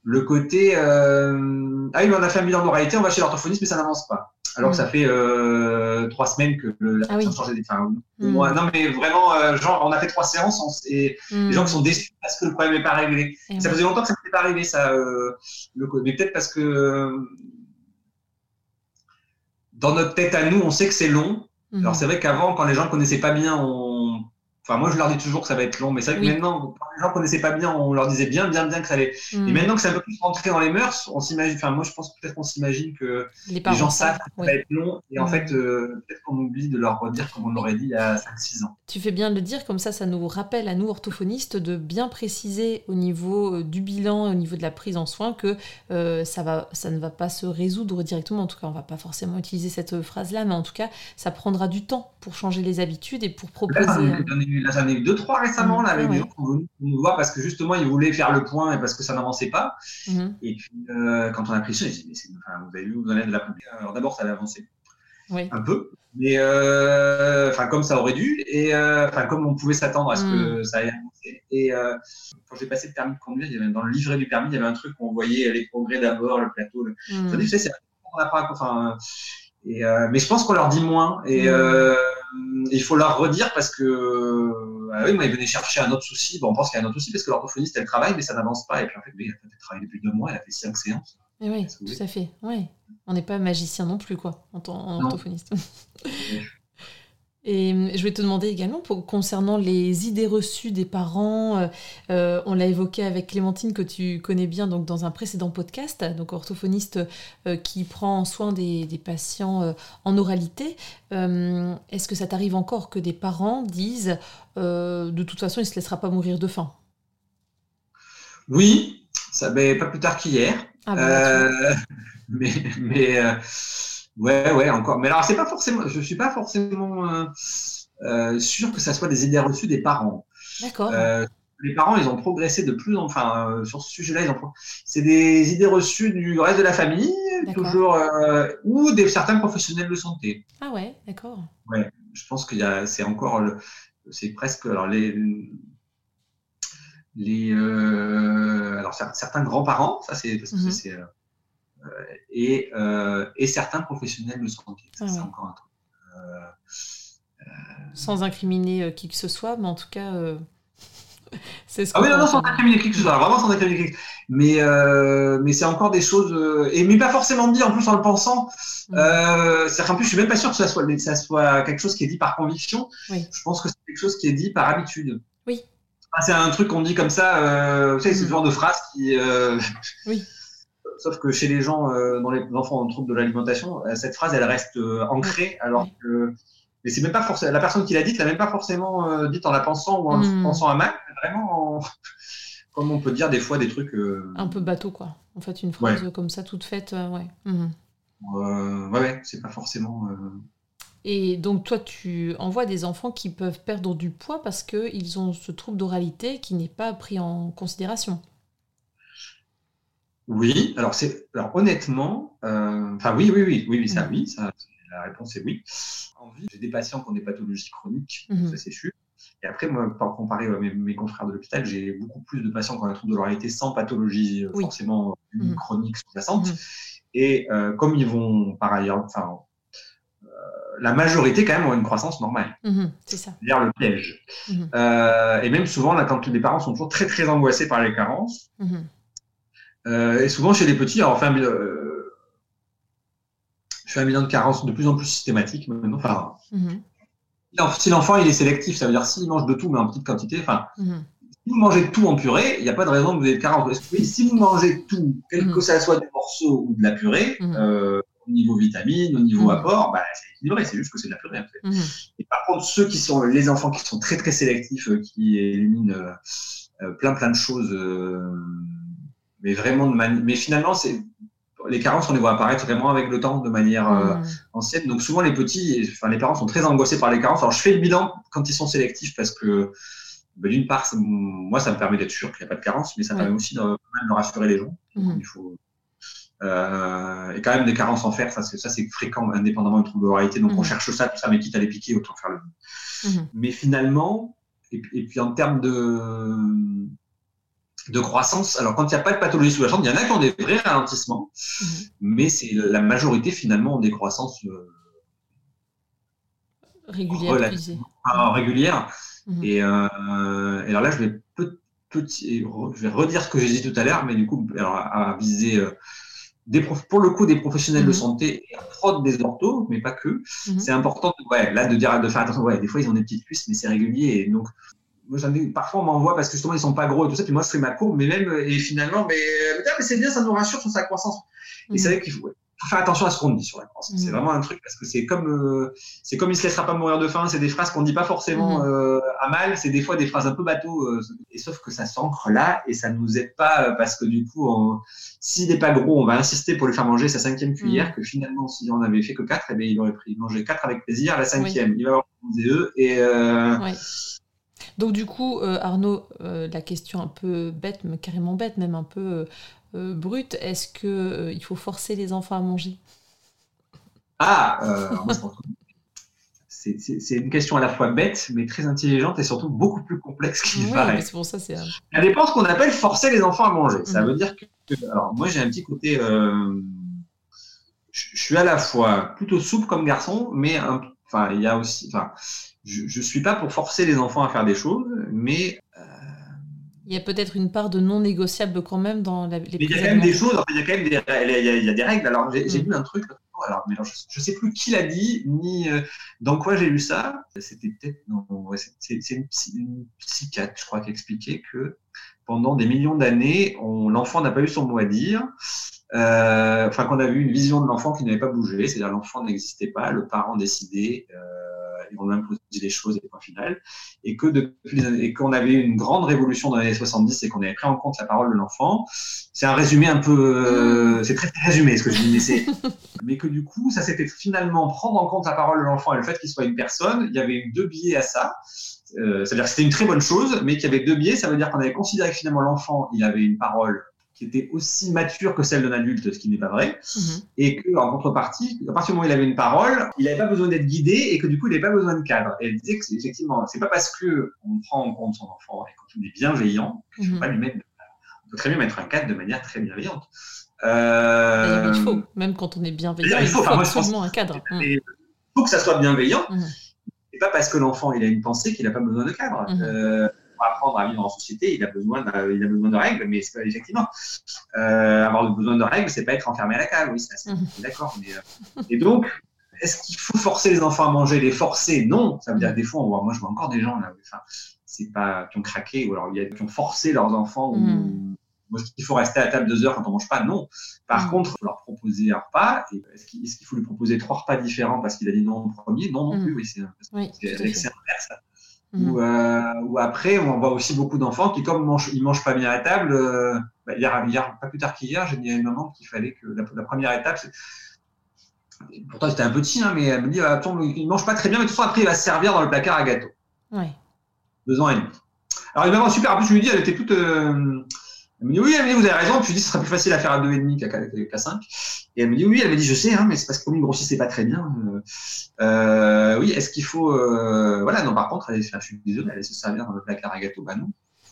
le côté, euh, ah oui, on a fait un bilan d'oralité, on va chez l'orthophoniste, mais ça n'avance pas. Alors que ça mm. fait euh, trois semaines que la ah personne a changé des. Enfin, mm. non, mais vraiment, genre, on a fait trois séances et les gens qui sont déçus parce que le problème n'est pas réglé. ça faisait longtemps que ça n'était pas arrivé, ça. le, mais peut-être parce que dans notre tête à nous, on sait que c'est long. Mhm. Alors c'est vrai qu'avant, quand les gens ne connaissaient pas bien, on... enfin moi je leur dis toujours que ça va être long, mais c'est vrai que maintenant, quand les gens ne connaissaient pas bien, on leur disait bien, bien, bien que ça allait. Et mhm. maintenant que c'est un peu plus rentré dans les mœurs, on s'imagine, enfin moi je pense peut-être qu'on s'imagine que les, gens savent que ça va être long, et en mhm. fait euh, peut-être qu'on oublie de leur redire comme on l'aurait dit il y a 5-6 ans. Tu fais bien de le dire, comme ça ça nous rappelle à nous orthophonistes de bien préciser au niveau euh, du bilan, au niveau de la prise en soin que euh, ça, va, ça ne va pas se résoudre directement, en tout cas on va pas forcément utiliser cette phrase-là, mais en tout cas ça prendra du temps pour changer les habitudes et pour proposer. Là j'en ai, eu deux, trois récemment, là, avec des gens qui sont venus nous voir parce que justement ils voulaient faire le point et parce que ça n'avançait pas. Mhm. Et puis euh, quand on a pris ça, j'ai dit, mais enfin, vous avez vu, vous en êtes de la Alors d'abord ça avait avancé. Un peu, mais euh, enfin comme ça aurait dû et euh, enfin comme on pouvait s'attendre à ce que mhm. ça ait avancé. Et quand j'ai passé le permis de conduire, il y avait, dans le livret du permis, il y avait un truc où on voyait les progrès d'abord, le plateau. Le... Mm. Tu sais, c'est on n'a pas, enfin, et, mais je pense qu'on leur dit moins et il faut leur redire parce que ah oui, moi, il venait chercher un autre souci. Bon, on pense qu'il y a un autre souci parce que l'orthophoniste, elle travaille, mais ça n'avance pas. Et puis en fait, elle a travaillé depuis deux mois, elle a fait cinq séances. Et oui, tout à fait. On n'est pas magicien non plus, quoi, en, en orthophoniste. Et euh, je vais te demander également, pour, concernant les idées reçues des parents, euh, euh, on l'a évoqué avec Clémentine, que tu connais bien donc dans un précédent podcast, donc orthophoniste qui prend soin des, des patients en oralité. Est-ce que ça t'arrive encore que des parents disent de toute façon, il ne se laissera pas mourir de faim? Oui, ça, mais pas plus tard qu'hier. Ah bah, mais, mais Ouais, ouais, encore. Mais alors, c'est pas forcément, je suis pas forcément euh, euh, sûr que ça soit des idées reçues des parents. D'accord. Euh, les parents, ils ont progressé de plus en enfin euh, sur ce sujet-là, ils ont c'est des idées reçues du reste de la famille, toujours ou des certains professionnels de santé. Ah ouais, d'accord. Ouais, je pense qu'il y a, c'est encore, c'est presque alors les les alors certains grands-parents, ça c'est parce que mhm. c'est et, euh, et, certains professionnels de santé. Ça, c'est encore un truc. Euh, sans incriminer qui que ce soit, mais en tout cas, ce Ah oui, non, non, sans incriminer qui que ce soit, vraiment sans incriminer qui que ce soit. Mais, mais c'est encore des choses, et mais pas forcément dit en plus en le pensant. Mm. c'est en plus, je suis même pas sûr que ça soit, que ça soit quelque chose qui est dit par conviction. Je pense que c'est quelque chose qui est dit par habitude. Oui. c'est un truc qu'on dit comme ça, vous savez, c'est ce mm. genre de phrase qui. oui. Sauf que chez les gens, euh, dans les enfants en trouble de l'alimentation, euh, cette phrase, elle reste euh, ancrée, alors que. Mais c'est même pas forcément. La personne qui l'a dite l'a même pas forcément dite en la pensant ou en hmm. pensant à mal, vraiment comme on peut dire des fois des trucs. Un peu bateau, quoi. En fait, une phrase comme ça, toute faite, ouais. Mhm. ouais, ouais, c'est pas forcément. Et donc, toi, tu envoies des enfants qui peuvent perdre du poids parce qu'ils ont ce trouble d'oralité qui n'est pas pris en considération. Oui, alors c'est alors honnêtement, euh, enfin oui, oui, oui, oui, oui, ça, oui, ça, la réponse est oui. En vie, j'ai des patients qui ont des pathologies chroniques, mhm. ça c'est sûr. Et après, moi, par comparer à mes, confrères de l'hôpital, j'ai beaucoup plus de patients qui ont un trouble de l'oralité sans pathologie euh, forcément mhm. chronique sous-jacente. Mhm. Et euh, comme ils vont par ailleurs, enfin, la majorité quand même ont une croissance normale. C'est ça. C'est-à-dire le piège. Euh, et même souvent, là, quand les parents sont toujours très très angoissés par les carences. Euh, et souvent chez les petits, alors, enfin, euh, je fais un bilan de carence de plus en plus systématique maintenant. Enfin, Mhm. si l'enfant il est sélectif, ça veut dire s'il mange de tout mais en petite quantité, enfin, Mhm. si vous mangez tout en purée, il n'y a pas de raison que vous ayez de carence. Que si vous mangez tout, quel que Mhm. ça soit des morceaux ou de la purée, euh, au niveau vitamine, au niveau apport, bah, c'est équilibré, c'est juste que c'est de la purée en fait. Et par contre, ceux qui sont les enfants qui sont très très sélectifs, qui éliminent plein plein de choses, mais vraiment de manière. Mais finalement, c'est les carences, on les voit apparaître vraiment avec le temps de manière euh, Mhm. ancienne. Donc souvent les petits, enfin les parents sont très angoissés par les carences. Alors je fais le bilan quand ils sont sélectifs parce que ben, d'une part, moi ça me permet d'être sûr qu'il n'y a pas de carence, mais ça Ouais. permet aussi de, de rassurer les gens. Mhm. Il faut euh, et quand même des carences en fer, ça c'est ça c'est fréquent indépendamment du trouble d'oralité. Donc on Mhm. cherche ça, tout ça, mais quitte à les piquer, autant faire le mais finalement, et puis en termes de, de croissance, alors quand il n'y a pas de pathologie sous-jacente, il y en a qui ont des vrais ralentissements, Mhm. mais c'est la majorité finalement ont des croissances euh, régulières. Mhm. Et, euh, et alors là, je vais, peu- petit, je vais redire ce que j'ai dit tout à l'heure, mais du coup, alors, à viser euh, des prof- pour le coup des professionnels de Mhm. santé et prod des orthos, mais pas que. Mhm. C'est important de, ouais, là, de dire, de faire attention. Ouais, des fois, ils ont des petites cuisses, mais c'est régulier. Et donc, moi, j'en ai, parfois, on m'envoie parce que justement, ils sont pas gros et tout ça. Puis moi, je fais ma courbe, mais même, et finalement, mais, euh, mais c'est bien, ça nous rassure sur sa croissance. Et c'est Mhm. vrai qu'il faut, faire attention à ce qu'on dit sur la croissance. C'est Mhm. vraiment un truc parce que c'est comme, euh, c'est comme il se laissera pas mourir de faim. C'est des phrases qu'on dit pas forcément Mhm. euh, à mal. C'est des fois des phrases un peu bateau. euh, et sauf que ça s'ancre là et ça nous aide pas euh, parce que du coup, on- s'il n'est pas gros, on va insister pour lui faire manger sa cinquième cuillère. Que finalement, si on avait fait que quatre, eh bien, il aurait pris manger quatre avec plaisir. La cinquième, il va avoir des œufs et euh, Ouais. Donc du coup, euh, Arnaud, euh, la question un peu bête, mais carrément bête, même un peu euh, brute, est-ce que il faut forcer les enfants à manger? Ah, c'est- une question à la fois bête, mais très intelligente et surtout beaucoup plus complexe qu'il Ouais, paraît. c'est pour ça, c'est. un- Ça dépend ce qu'on appelle forcer les enfants à manger. Ça Mhm. veut dire que, alors moi j'ai un petit côté, je je suis à la fois plutôt souple comme garçon, mais un- enfin il y a aussi, enfin je, je suis pas pour forcer les enfants à faire des choses, mais Il y a peut-être une part de non négociable quand même dans la, les Mais il y a quand même des choses, il y a quand même des, il y a, il y a des règles. Alors, j'ai j'ai Mm. lu un truc, alors, mais alors, je, je sais plus qui l'a dit, ni euh, dans quoi j'ai lu ça. C'était peut-être, ouais, c'est- une, psy- une psychiatre, je crois, qui expliquait que pendant des millions d'années, l'enfant n'a pas eu son mot à dire. Euh, enfin, qu'on avait eu une vision de l'enfant qui n'avait pas bougé, c'est-à-dire l'enfant n'existait pas, le parent décidait, euh, et on imposait les choses et point final, et que depuis les années- et qu'on avait eu une grande révolution dans les années 70 et qu'on avait pris en compte la parole de l'enfant. C'est un résumé un peu, euh, c'est très, très résumé ce que je dis, mais c'est, mais que du coup, ça c'était finalement prendre en compte la parole de l'enfant et le fait qu'il soit une personne. Il y avait eu deux biais à ça. Euh, c'est-à-dire que c'était une très bonne chose, mais qu'il y avait deux biais. Ça veut dire qu'on avait considéré que finalement l'enfant, il avait une parole qui était aussi mature que celle d'un adulte, ce qui n'est pas vrai Mhm. et que en contrepartie, à partir du moment où il avait une parole, il n'avait pas besoin d'être guidé et que du coup il n'avait pas besoin de cadre. Et elle disait que effectivement, c'est pas parce que on prend en compte son enfant et qu'on est bienveillant, faut Mhm. pas lui mettre. On peut très bien mettre un cadre de manière très bienveillante. D'ailleurs, Euh, il faut, même quand on est bienveillant, il il faut. faut, je pense absolument un cadre. Mhm. et il faut que ça soit bienveillant. Mhm. C'est pas parce que l'enfant il a une pensée qu'il n'a pas besoin de cadre. Mhm. Euh, apprendre à vivre en société, il a besoin de, il a besoin de règles, mais c'est pas effectivement euh, avoir besoin de règles, c'est pas être enfermé à la cave. Oui, c'est assez- Mhm. d'accord. Euh, et donc, est-ce qu'il faut forcer les enfants à manger Les forcer, non. Ça veut dire que des fois, on voit, moi je vois encore des gens là, enfin, c'est pas qui ont craqué ou alors il y a qui ont forcé leurs enfants. ou- Mhm. ou est-ce qu'il faut rester à table deux heures quand on mange pas? Non. Par Mhm. contre, leur proposer un repas. Est-ce qu'il faut lui proposer trois repas différents parce qu'il a dit non au premier? Non, non Mhm. plus. Oui, c'est Oui, c'est Mhm. Ou, euh, ou après, on voit aussi beaucoup d'enfants qui, comme mangent, ils mangent pas bien à table, euh, bah, hier, hier, pas plus tard qu'hier, j'ai dit à une maman qu'il fallait que la, la première étape. Pourtant, c'était un petit, hein, mais elle me dit Attends, il mange pas très bien, mais de toute façon, après, il va se servir dans le placard à gâteau. Ouais. Deux ans et demi. Alors, une maman super, en plus, je lui dis Elle était toute. euh, Elle me dit Oui, elle me dit, vous avez raison. Puis je lui dis Ce sera plus facile à faire à deux et demi qu'à qu'à cinq. Et elle me dit Oui, elle me dit Je sais, hein, mais c'est parce que comme il grossissait pas très bien. euh, euh, oui, est-ce qu'il faut. euh, Voilà, non, par contre, elle, je suis désolé, elle se servir dans le placard à gâteau. Bah non.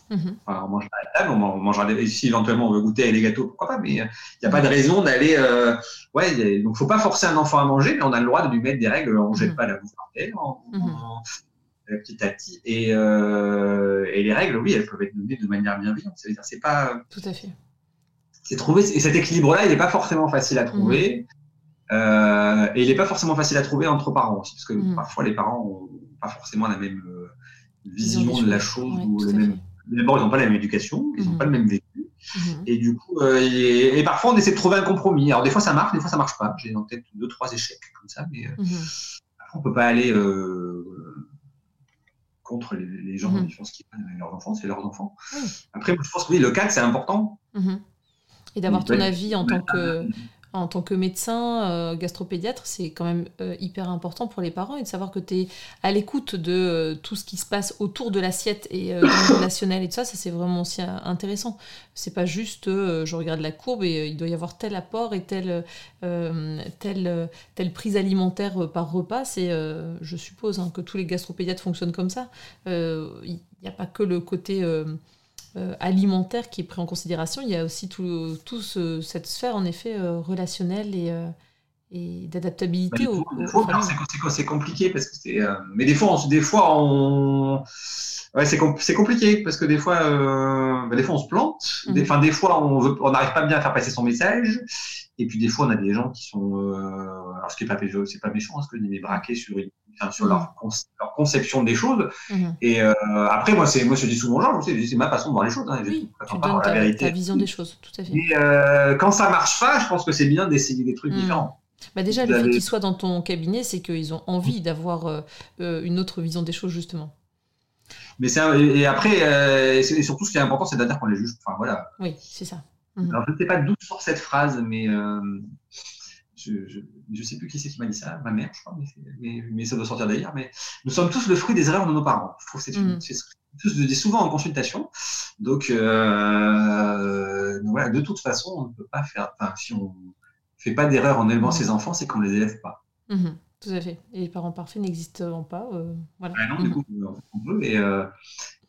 Mhm. Enfin, on mange pas à la table, on mangera des... si éventuellement on veut goûter avec les gâteaux, pourquoi pas, mais il n'y a pas de raison d'aller. Euh... Ouais, a... donc faut pas forcer un enfant à manger, mais on a le droit de lui mettre des règles. On ne jette mhm. pas la bouffe par terre, petit à petit. Et, euh... et, les règles, oui, elles peuvent être données de manière bienveillante. C'est-à-dire, c'est pas. Tout à fait. C'est trouver. Et cet équilibre-là, il n'est pas forcément facile à trouver. Euh, et il n'est pas forcément facile à trouver entre parents aussi, parce que parfois les parents n'ont pas forcément la même euh, vision de la chose ou le même. D'abord, ils n'ont pas la même éducation, ils n'ont pas le même vécu. Mhm. Et du coup, euh, et, parfois on essaie de trouver un compromis. Alors des fois ça marche, des fois ça marche pas. J'ai en tête deux, trois échecs comme ça, mais euh, mhm. on peut pas aller euh, contre les, gens qui ce qu'ils veulent avec leurs enfants, c'est leurs enfants. Après, je pense que oui, le cadre c'est important. Mhm. Et d'avoir ton avis en tant que en tant que médecin, euh, gastropédiatre, c'est quand même euh, hyper important pour les parents et de savoir que tu es à l'écoute de euh, tout ce qui se passe autour de l'assiette et du relationnel et tout ça, ça c'est vraiment aussi intéressant. C'est pas juste je regarde la courbe et il doit y avoir tel apport et telle, telle, telle prise alimentaire par repas. C'est, je suppose hein, que tous les gastropédiatres fonctionnent comme ça. Il n'y a pas que le côté euh, alimentaire qui est pris en considération, il y a aussi tout, tout cette sphère en effet euh, relationnelle et, euh, et d'adaptabilité bah, C'est compliqué parce que c'est. mais des fois, on, des fois, on. Ouais, c'est compliqué parce que des fois, bah, des fois on se plante. Des, mhm. des fois, on n'arrive pas bien à faire passer son message. Et puis des fois, on a des gens qui sont. alors, ce qui n'est pas, c'est pas méchant, hein, ce que je dis, mais braqués sur sur leur, conception des choses. Mhm. Et euh, après, moi, c'est moi, je dis souvent genre, c'est ma façon de voir les choses. Hein, oui, tu donnes ta, la vérité. ta vision des choses, tout à fait. Et euh, quand ça marche pas, je pense que c'est bien d'essayer des trucs mhm. différents. Bah déjà, le fait qu'ils soient dans ton cabinet, c'est qu'ils ont envie d'avoir euh, une autre vision des choses, justement. Mais et après, et surtout, ce qui est important, c'est dire qu'on les juge. Enfin, voilà. Oui, c'est ça. Mhm. Alors, je ne sais pas d'où sort cette phrase, mais je ne sais plus qui c'est qui m'a dit ça, ma mère, je crois, mais, ça doit sortir d'ailleurs. Mais nous sommes tous le fruit des erreurs de nos parents. Je trouve que c'est dis souvent en consultation. Donc, euh, voilà, de toute façon, on ne peut pas faire. Enfin, si on fait pas d'erreur en élevant mm. ses enfants, c'est qu'on les élève pas. Tout à fait. Et les parents parfaits n'existent pas. Euh, voilà. Ah non, du coup, on peut et, euh,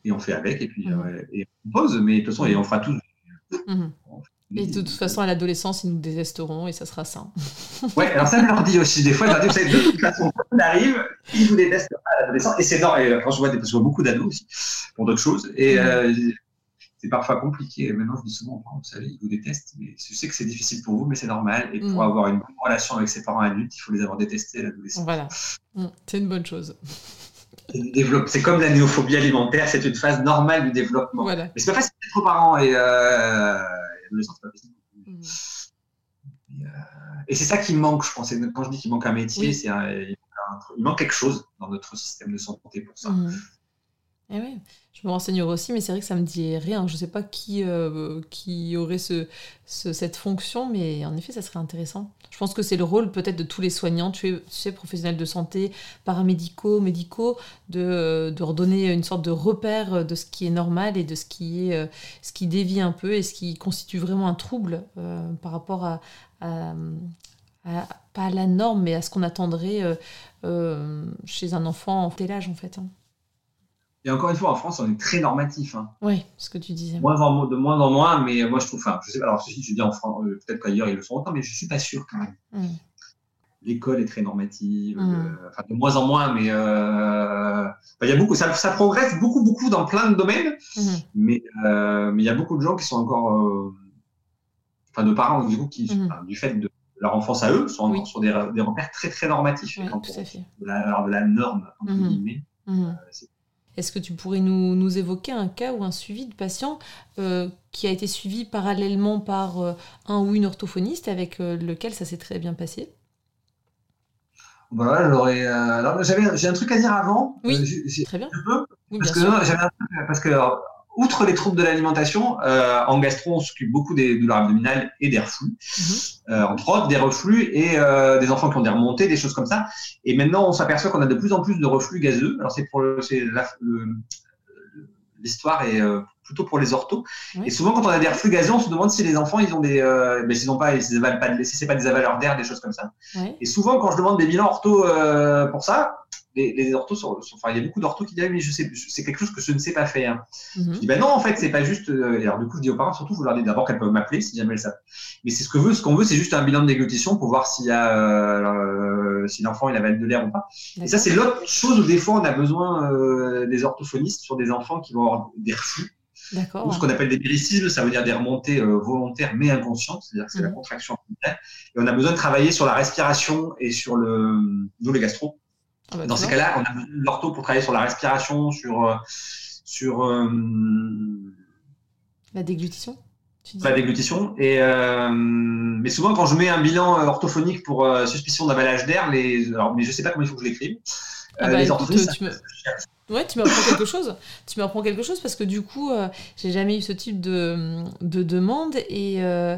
et, on fait avec et puis et on pose, mais de toute façon, et on fera tous. Mm-hmm. Et de toute façon, à l'adolescence, ils nous détesteront et ça sera ça. ouais, alors ça, je leur dis aussi. Des fois, je leur dis, vous savez, de toute façon, quand on arrive, ils vous détestent à l'adolescence. Et c'est normal. Quand je vois, des, je vois beaucoup d'ados aussi pour d'autres choses. Et euh, c'est parfois compliqué. Maintenant, je dis souvent, vous savez, ils vous détestent. Mais je sais que c'est difficile pour vous, mais c'est normal. Et pour mm. avoir une bonne relation avec ses parents adultes, il faut les avoir détestés à l'adolescence. Voilà. Mm. C'est une bonne chose. C'est comme la néophobie alimentaire, c'est une phase normale du développement. Voilà. Mais c'est pas facile d'être parents et euh, Mmh. Euh, et, c'est ça qui manque, je pense. quand je dis qu'il manque un métier, c'est il manque quelque chose dans notre système de santé pour ça. Mmh. Eh je me renseignerai aussi, mais c'est vrai que ça me dit rien. Je ne sais pas qui, euh, qui aurait ce, cette fonction, mais en effet, ça serait intéressant. Je pense que c'est le rôle peut-être de tous les soignants, tu, sais, professionnels de santé, paramédicaux, médicaux, de, de redonner une sorte de repère de ce qui est normal et de ce qui, est, euh, ce qui dévie un peu et ce qui constitue vraiment un trouble euh, par rapport à, pas à la norme, mais à ce qu'on attendrait chez un enfant en tel âge, en fait. Hein. Et encore une fois, en France, on est très normatif. Hein. Oui, ce que tu disais. Moins en, de moins en moins, mais moi, je trouve. Enfin, je sais pas. Alors, ceci, je dis en France, euh, peut-être qu'ailleurs, ils le sont autant, mais je suis pas sûr quand même. Mm. L'école est très normative, mm. euh, enfin, de moins en moins, mais euh, il y a beaucoup. Ça, ça, progresse beaucoup, beaucoup dans plein de domaines, mm-hmm. mais mais il y a beaucoup de gens qui sont encore, enfin, de parents du coup, qui, du fait de leur enfance à eux, sont encore sur des, des, repères très, très normatifs. Oui, tout à fait. De la, de la norme, entre guillemets. Est-ce que tu pourrais nous, évoquer un cas ou un suivi de patient euh, qui a été suivi parallèlement par euh, un ou une orthophoniste avec euh, lequel ça s'est très bien passé? Voilà, j'aurais. j'ai un truc à dire avant. Oui, très bien. parce, que, parce que outre les troubles de l'alimentation, euh, en gastro, on s'occupe beaucoup des douleurs abdominales et des reflux, mhm. euh, entre autres des reflux et euh, des enfants qui ont des remontées, des choses comme ça. Et maintenant, on s'aperçoit qu'on a de plus en plus de reflux gazeux. Alors c'est pour l'histoire est plutôt pour les orthos. Et souvent, quand on a des reflux gazeux, on se demande si les enfants, ils ont des, mais s'ils n'ont pas, s'ils pas, si c'est pas des avaleurs d'air, des choses comme ça. Et souvent, quand je demande des bilans ortho pour ça, les, les orthos sont, enfin, il y a beaucoup d'orthos qui disent, mais je sais, c'est quelque chose que je ne sais pas faire. Mhm. Je dis, ben non, en fait, c'est pas juste. Euh, alors, du coup, je dis aux parents, surtout, vous leur dites d'abord qu'elles peuvent m'appeler si jamais elles savent. Mais c'est ce que veut, ce qu'on veut, c'est juste un bilan de déglutition pour voir s'il y a, euh, si l'enfant il avale de l'air ou pas. Et ça, c'est l'autre chose où des fois on a besoin euh, des orthophonistes sur des enfants qui vont avoir des reflux. Ou ce qu'on appelle des péricismes, ça veut dire des remontées euh, volontaires mais inconscientes, c'est-à-dire que c'est la mhm. contraction Et on a besoin de travailler sur la respiration et sur le, nous les gastro. Ah bah, Dans ces cas-là, on a besoin de l'ortho pour travailler sur la respiration, sur, euh, sur euh, la déglutition. La déglutition. Et, mais souvent, quand je mets un bilan orthophonique pour suspicion d'avalage d'air, les, alors, mais je sais pas comment il faut que je l'écrive. Ah bah, les orthophonistes, Ouais, tu m'apprends quelque chose. Tu m'apprends quelque chose parce que du coup, euh, j'ai jamais eu ce type de, de demande. Et euh,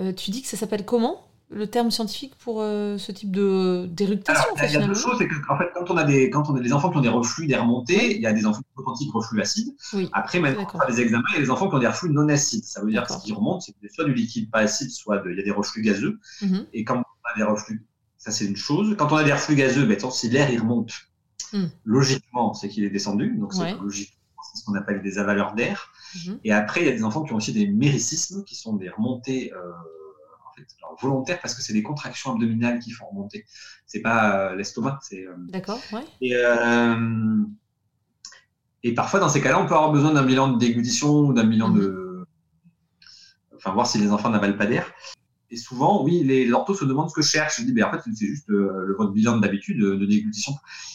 euh, tu dis que ça s'appelle comment? Le terme scientifique pour ce type de d'éructation Il y a deux choses, c'est que en fait, quand on a des quand on a des enfants qui ont des reflux, des remontées, il y a des enfants authentiques reflux acides. Après, maintenant, on fait des examens, il y a des enfants qui ont des reflux non acides. Ça veut dire que ce qui remonte, c'est soit du liquide pas acide, soit il y a des reflux gazeux. Mhm. Et quand on a des reflux, ça c'est une chose. Quand on a des reflux gazeux, ben, si l'air il remonte, Hmm. Logiquement, c'est qu'il est descendu. Donc, c'est ce qu'on appelle des avaleurs d'air. Mhm. Et après, il y a des enfants qui ont aussi des méricismes, qui sont des remontées euh, volontaires parce que c'est des contractions abdominales qui font remonter. C'est pas euh, l'estomac. C'est, euh, D'accord, ouais. Et, et parfois, dans ces cas-là, on peut avoir besoin d'un bilan de déglutition ou d'un bilan de. Enfin, voir si les enfants n'avalent pas d'air. Et souvent, oui, les orthos se demandent ce que je cherche. Je dis, ben, en fait, c'est juste euh, le votre bilan d'habitude de, de déglutition.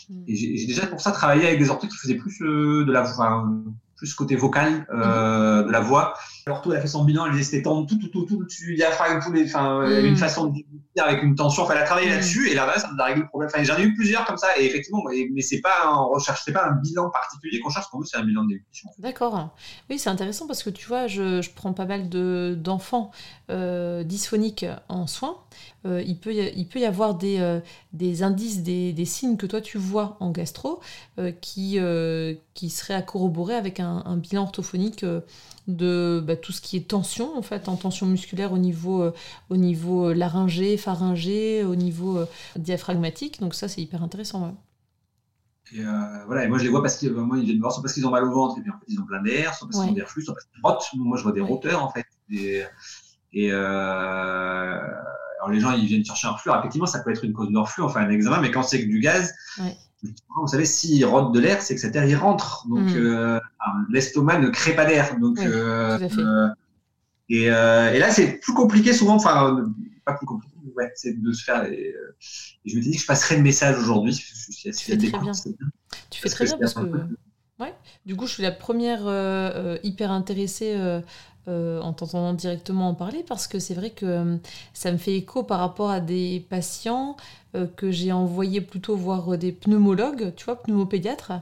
Mm. Et j'ai déjà pour ça travaillé avec des orthos qui faisaient plus euh, de la, enfin, plus côté vocal euh, mm. de la voix. L'ortho, elle a fait son bilan, elle c'était tendu tout, tout, tout, tout, dessus, diaphragme, tous les, enfin, mm. une façon de avec une tension. Enfin, elle a travaillé là-dessus et là-bas, ça nous a réglé le problème. Enfin, j'en ai eu plusieurs comme ça et effectivement, mais c'est pas, on recherche, c'est pas un bilan particulier qu'on cherche. Pour nous, c'est un bilan de déglutition. D'accord. Oui, c'est intéressant parce que tu vois, je, je prends pas mal de d'enfants euh, dysphoniques en soins. Euh, il, peut y, il peut y avoir des, euh, des indices, des, des, signes que toi tu vois en gastro qui, qui seraient à corroborer avec un, un bilan orthophonique de bah, tout ce qui est tension, en fait, en tension musculaire au niveau, euh, au niveau euh, laryngé, pharyngé, au niveau euh, diaphragmatique. Donc ça, c'est hyper intéressant. Et voilà, et moi je les vois parce qu'ils moi, ils viennent voir, soit parce qu'ils ont mal au ventre, et puis en fait ils ont plein d'air, soit parce qu'ils ont des reflux, soit parce qu'ils rotent. Moi je vois des roteurs en fait. Et alors les gens ils viennent chercher un reflux. effectivement, ça peut être une cause de reflux, on fait un examen, mais quand c'est que du gaz, vous savez, s'il rentre de l'air, c'est que cet air il rentre. Donc mm. euh, l'estomac ne crée pas d'air. Donc euh, euh, et, et, là c'est plus compliqué souvent. Enfin, pas plus compliqué. Ouais, c'est de se faire. Et, je me dis que je passerai le message aujourd'hui. Tu fais très bien. Tu fais très bien parce que. Ouais. Du coup, je suis la première hyper intéressée en t'entendant directement en parler parce que c'est vrai que ça me fait écho par rapport à des patients euh, que j'ai envoyé plutôt voir des pneumologues, tu vois, pneumopédiatres,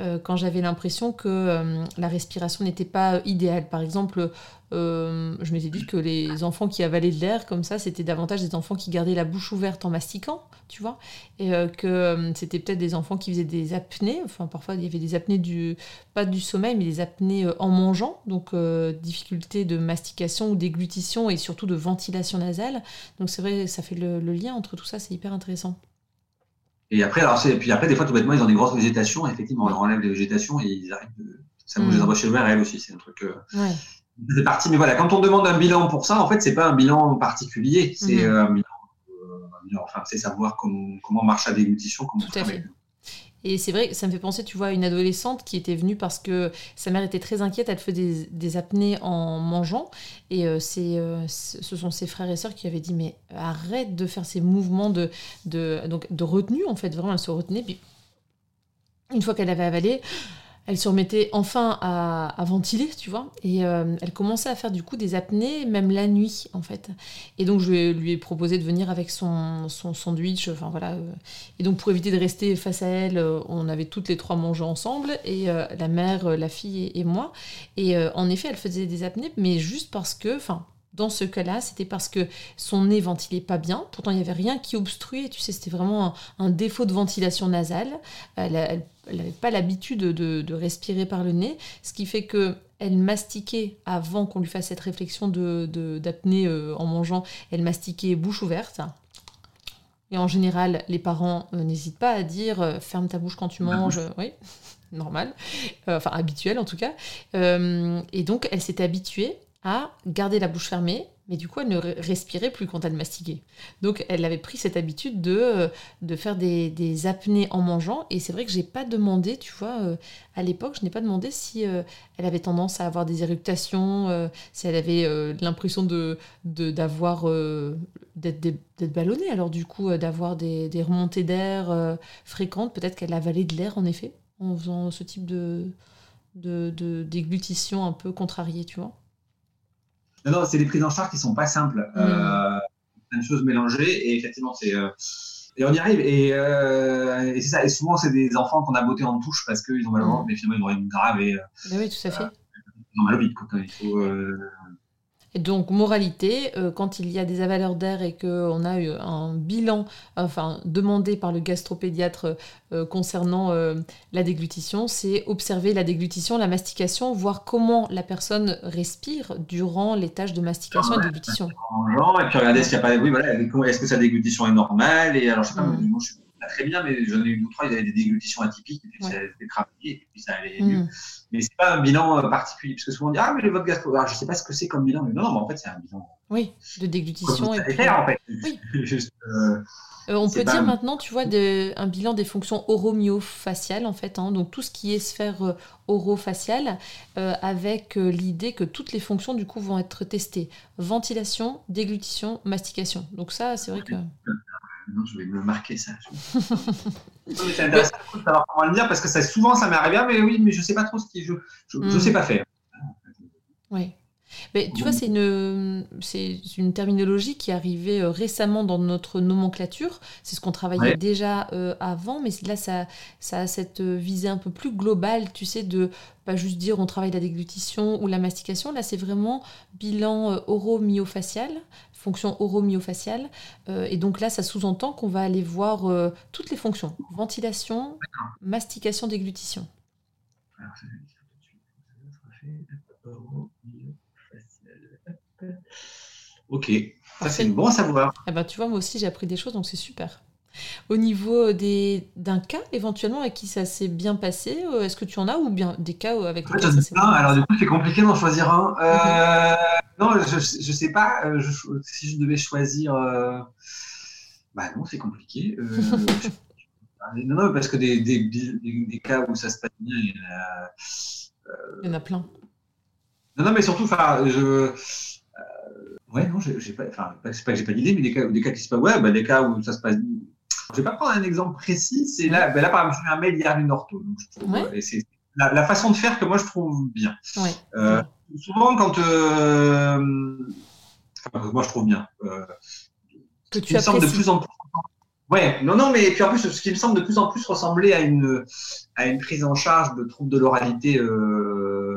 euh, quand j'avais l'impression que euh, la respiration n'était pas idéale. Par exemple, je m'étais dit que les enfants qui avalaient de l'air comme ça, c'était davantage des enfants qui gardaient la bouche ouverte en mastiquant, tu vois, et que c'était peut-être des enfants qui faisaient des apnées, enfin parfois il y avait des apnées du, pas du sommeil, mais des apnées en mangeant, donc difficulté de mastication ou déglutition et surtout de ventilation nasale. Donc c'est vrai, ça fait le lien entre tout ça, c'est hyper intéressant. Et après, alors c'est, puis après, des fois, tout bêtement, ils ont des grosses végétations. Effectivement, on leur enlève les végétations et ils arrêtent de. Ça bouge les embauches elle aussi. C'est un truc. Euh, c'est parti. Mais voilà, quand on demande un bilan pour ça, en fait, c'est pas un bilan particulier. C'est mhm. euh, un, bilan, euh, Enfin, c'est savoir comment, comment marche la déglutition, comment tout à fait. Et c'est vrai, ça me fait penser, tu vois, à une adolescente qui était venue parce que sa mère était très inquiète, elle faisait des, apnées en mangeant. Et euh, euh, ce sont ses frères et sœurs qui avaient dit, mais arrête de faire ces mouvements de, de, donc, de retenue, en fait, vraiment, elle se retenait. Puis une fois qu'elle avait avalé, elle se remettait enfin à, ventiler, tu vois, et euh, elle commençait à faire du coup des apnées, même la nuit, en fait. Et donc, je lui ai proposé de venir avec son, sandwich, enfin voilà. Euh. et donc, pour éviter de rester face à elle, euh, on avait toutes les trois mangé ensemble, et la mère, la fille et, moi. Et en effet, elle faisait des apnées, mais juste parce que, enfin, dans ce cas-là, c'était parce que son nez ventilait pas bien. Pourtant, il n'y avait rien qui obstruait. Tu sais, c'était vraiment un, défaut de ventilation nasale. Elle n'avait pas l'habitude de, respirer par le nez, ce qui fait que elle mastiquait avant qu'on lui fasse cette réflexion de d'apnée euh, en mangeant. Elle mastiquait bouche ouverte. Et en général, les parents n'hésitent pas à dire ferme ta bouche quand tu manges. Oui, normal. enfin, habituel en tout cas. et donc, elle s'était habituée à garder la bouche fermée mais du coup, elle ne respirait plus quand elle mastiquait. Donc, elle avait pris cette habitude de, euh, de faire des, apnées en mangeant. Et c'est vrai que j'ai pas demandé, tu vois, euh, à l'époque, je n'ai pas demandé si euh, elle avait tendance à avoir des éructations, si elle avait l'impression de d'avoir d'être ballonnée. Alors, du coup, d'avoir des, des, remontées d'air fréquentes. Peut-être qu'elle avalait de l'air, en effet, en faisant ce type de de déglutition un peu contrariée, tu vois. Non, c'est des prises en charge qui sont pas simples. Mm. Euh, plein de choses mélangées et effectivement, c'est. Euh, et on y arrive. Et, euh, et c'est ça. Et souvent, c'est des enfants qu'on a botté en touche parce qu'ils ont mal au ventre, mm. mais finalement, ils ont une grave. Et, oui, tout à fait. ils ont mal au bide. Il faut, donc, moralité, euh, quand il y a des avaleurs d'air et qu'on a eu un bilan enfin, demandé par le gastropédiatre euh, concernant euh, la déglutition, c'est observer la déglutition, la mastication, voir comment la personne respire durant les tâches de mastication et de déglutition. Et puis regarder s'il n'y a pas. Oui, voilà, est-ce que sa déglutition est normale? Et alors, je sais pas, mm. moi, je suis pas très bien, mais j'en ai eu deux trois, ils avaient des déglutitions atypiques, et puis ça a été travaillé, et puis ça allait mieux. Mm. Mais c'est pas un bilan euh, particulier, parce que souvent on dit Ah, mais votre gastro, alors, je sais pas ce que c'est comme bilan, mais non, non, mais en fait, c'est un bilan. Oui, de déglutition. et puis... en fait. Oui. Juste, euh, euh, on peut dire maintenant, tu vois, de, un bilan des fonctions oromyofaciales, en fait, hein, donc tout ce qui est sphère euh, orofaciale, avec l'idée que toutes les fonctions, du coup, vont être testées. Ventilation, déglutition, mastication. Donc ça, c'est vrai que... Non, je vais me marquer ça. c'est intéressant de savoir comment le dire parce que ça, souvent ça m'est arrivé, ah, mais oui, mais je sais pas trop ce qui je, je, je sais pas faire. Oui. Mais tu vois, c'est une, c'est une terminologie qui est arrivée euh, récemment dans notre nomenclature. C'est ce qu'on travaillait déjà euh, avant, mais là, ça, ça a cette visée un peu plus globale, tu sais, de pas juste dire on travaille la déglutition ou la mastication. Là, c'est vraiment bilan euh, oro-myofacial, fonction oro-myofaciale. et donc là, ça sous-entend qu'on va aller voir toutes les fonctions ventilation, mastication, déglutition. Alors, Ok, ça c'est bon à savoir. Eh ben, tu vois, moi aussi j'ai appris des choses, donc c'est super. Au niveau des, d'un cas éventuellement avec qui ça s'est bien passé, euh, est-ce que tu en as ou bien des cas avec lesquels ça s'est Alors du coup c'est compliqué d'en choisir un. Euh, non, je, ne sais pas euh, si je devais choisir. Bah non, c'est compliqué. non, non, parce que des, des, des, cas où ça se passe bien, il y en a. Il y en a plein. Non, non, mais surtout, enfin, je Ouais, non, j'ai pas, enfin, c'est pas que j'ai pas d'idée, mais des cas, des cas qui se passent, ouais, bah, des cas où ça se passe. Je vais pas prendre un exemple précis. C'est là, ben là, par exemple, j'ai un mail hier d'une ortho. Donc je trouve, et c'est la, la, façon de faire que moi je trouve bien. Ouais. Euh, souvent, quand, euh, enfin, moi je trouve bien. Euh, que tu me semble de plus en plus. Ouais, non, non, mais puis en plus, ce qui me semble de plus en plus ressembler à une, à une prise en charge de troubles de l'oralité euh,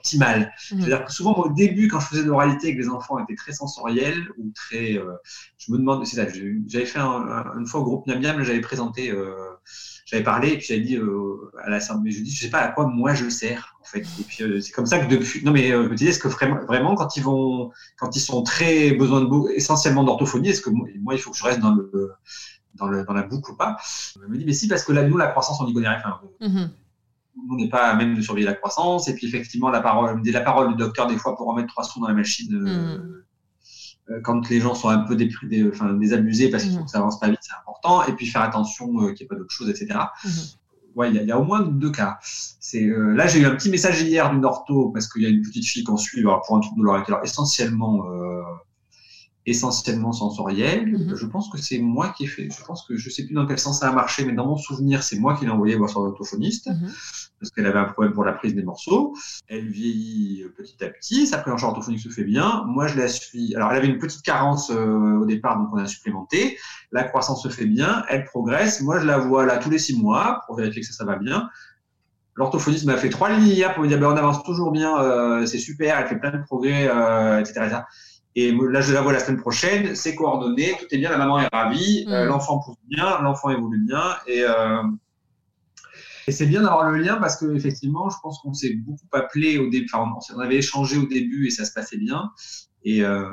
optimale. Mmh. C'est-à-dire que souvent, au début, quand je faisais de l'oralité avec les enfants étaient très sensoriels ou très. Euh, je me demande, c'est ça, j'avais fait une fois au groupe Miam Miam, j'avais présenté, euh, j'avais parlé, et puis j'avais dit euh, à l'assemblée, je dis, je sais pas à quoi moi je sers, en fait. Et puis c'est comme ça que depuis. Non, mais je me disais, est-ce que vraiment, vraiment, quand ils vont, quand ils sont très besoin de essentiellement d'orthophonie, est-ce que moi, il faut que je reste dans le. Dans, le, dans la boucle ou pas? Je me dis, mais si, parce que là, nous, la croissance, on n'y connaît rien. Enfin, mmh on n'est pas à même de surveiller la croissance. Et puis effectivement, la parole, la parole du docteur des fois pour remettre trois sous dans la machine euh, mm. euh, quand les gens sont un peu enfin, désabusés parce mm. que ça avance pas vite, c'est important. Et puis faire attention euh, qu'il n'y ait pas d'autres choses, etc. Mm-hmm. Ouais, il y, a au moins deux cas. C'est là j'ai eu un petit message hier d'une ortho parce qu'il y a une petite fille qu'on suit pour un trouble de l'oreille, essentiellement essentiellement sensoriel. Mhm. Je pense que c'est moi qui ai fait. Je pense que je sais plus dans quel sens ça a marché, mais dans mon souvenir, c'est moi qui l'ai envoyé voir son orthophoniste mhm. parce qu'elle avait un problème pour la prise des morceaux. Elle vieillit euh, petit à petit. Sa prise en charge orthophonique se fait bien. Moi, je la suis. Alors, elle avait une petite carence euh, au départ, donc on a supplémenté. La croissance se fait bien. Elle progresse. Moi, je la vois là tous les six mois pour vérifier que ça, ça va bien. L'orthophoniste m'a fait trois lignes hier pour me dire ben, on avance toujours bien, euh, c'est super, elle fait plein de progrès, etc., etc. Et là, je la vois la semaine prochaine, c'est coordonné, tout est bien, la maman est ravie, euh, mm. l'enfant pousse bien, l'enfant évolue bien. Et, euh, et c'est bien d'avoir le lien parce qu'effectivement, je pense qu'on s'est beaucoup appelé au début, enfin, on avait échangé au début et ça se passait bien. Et, euh,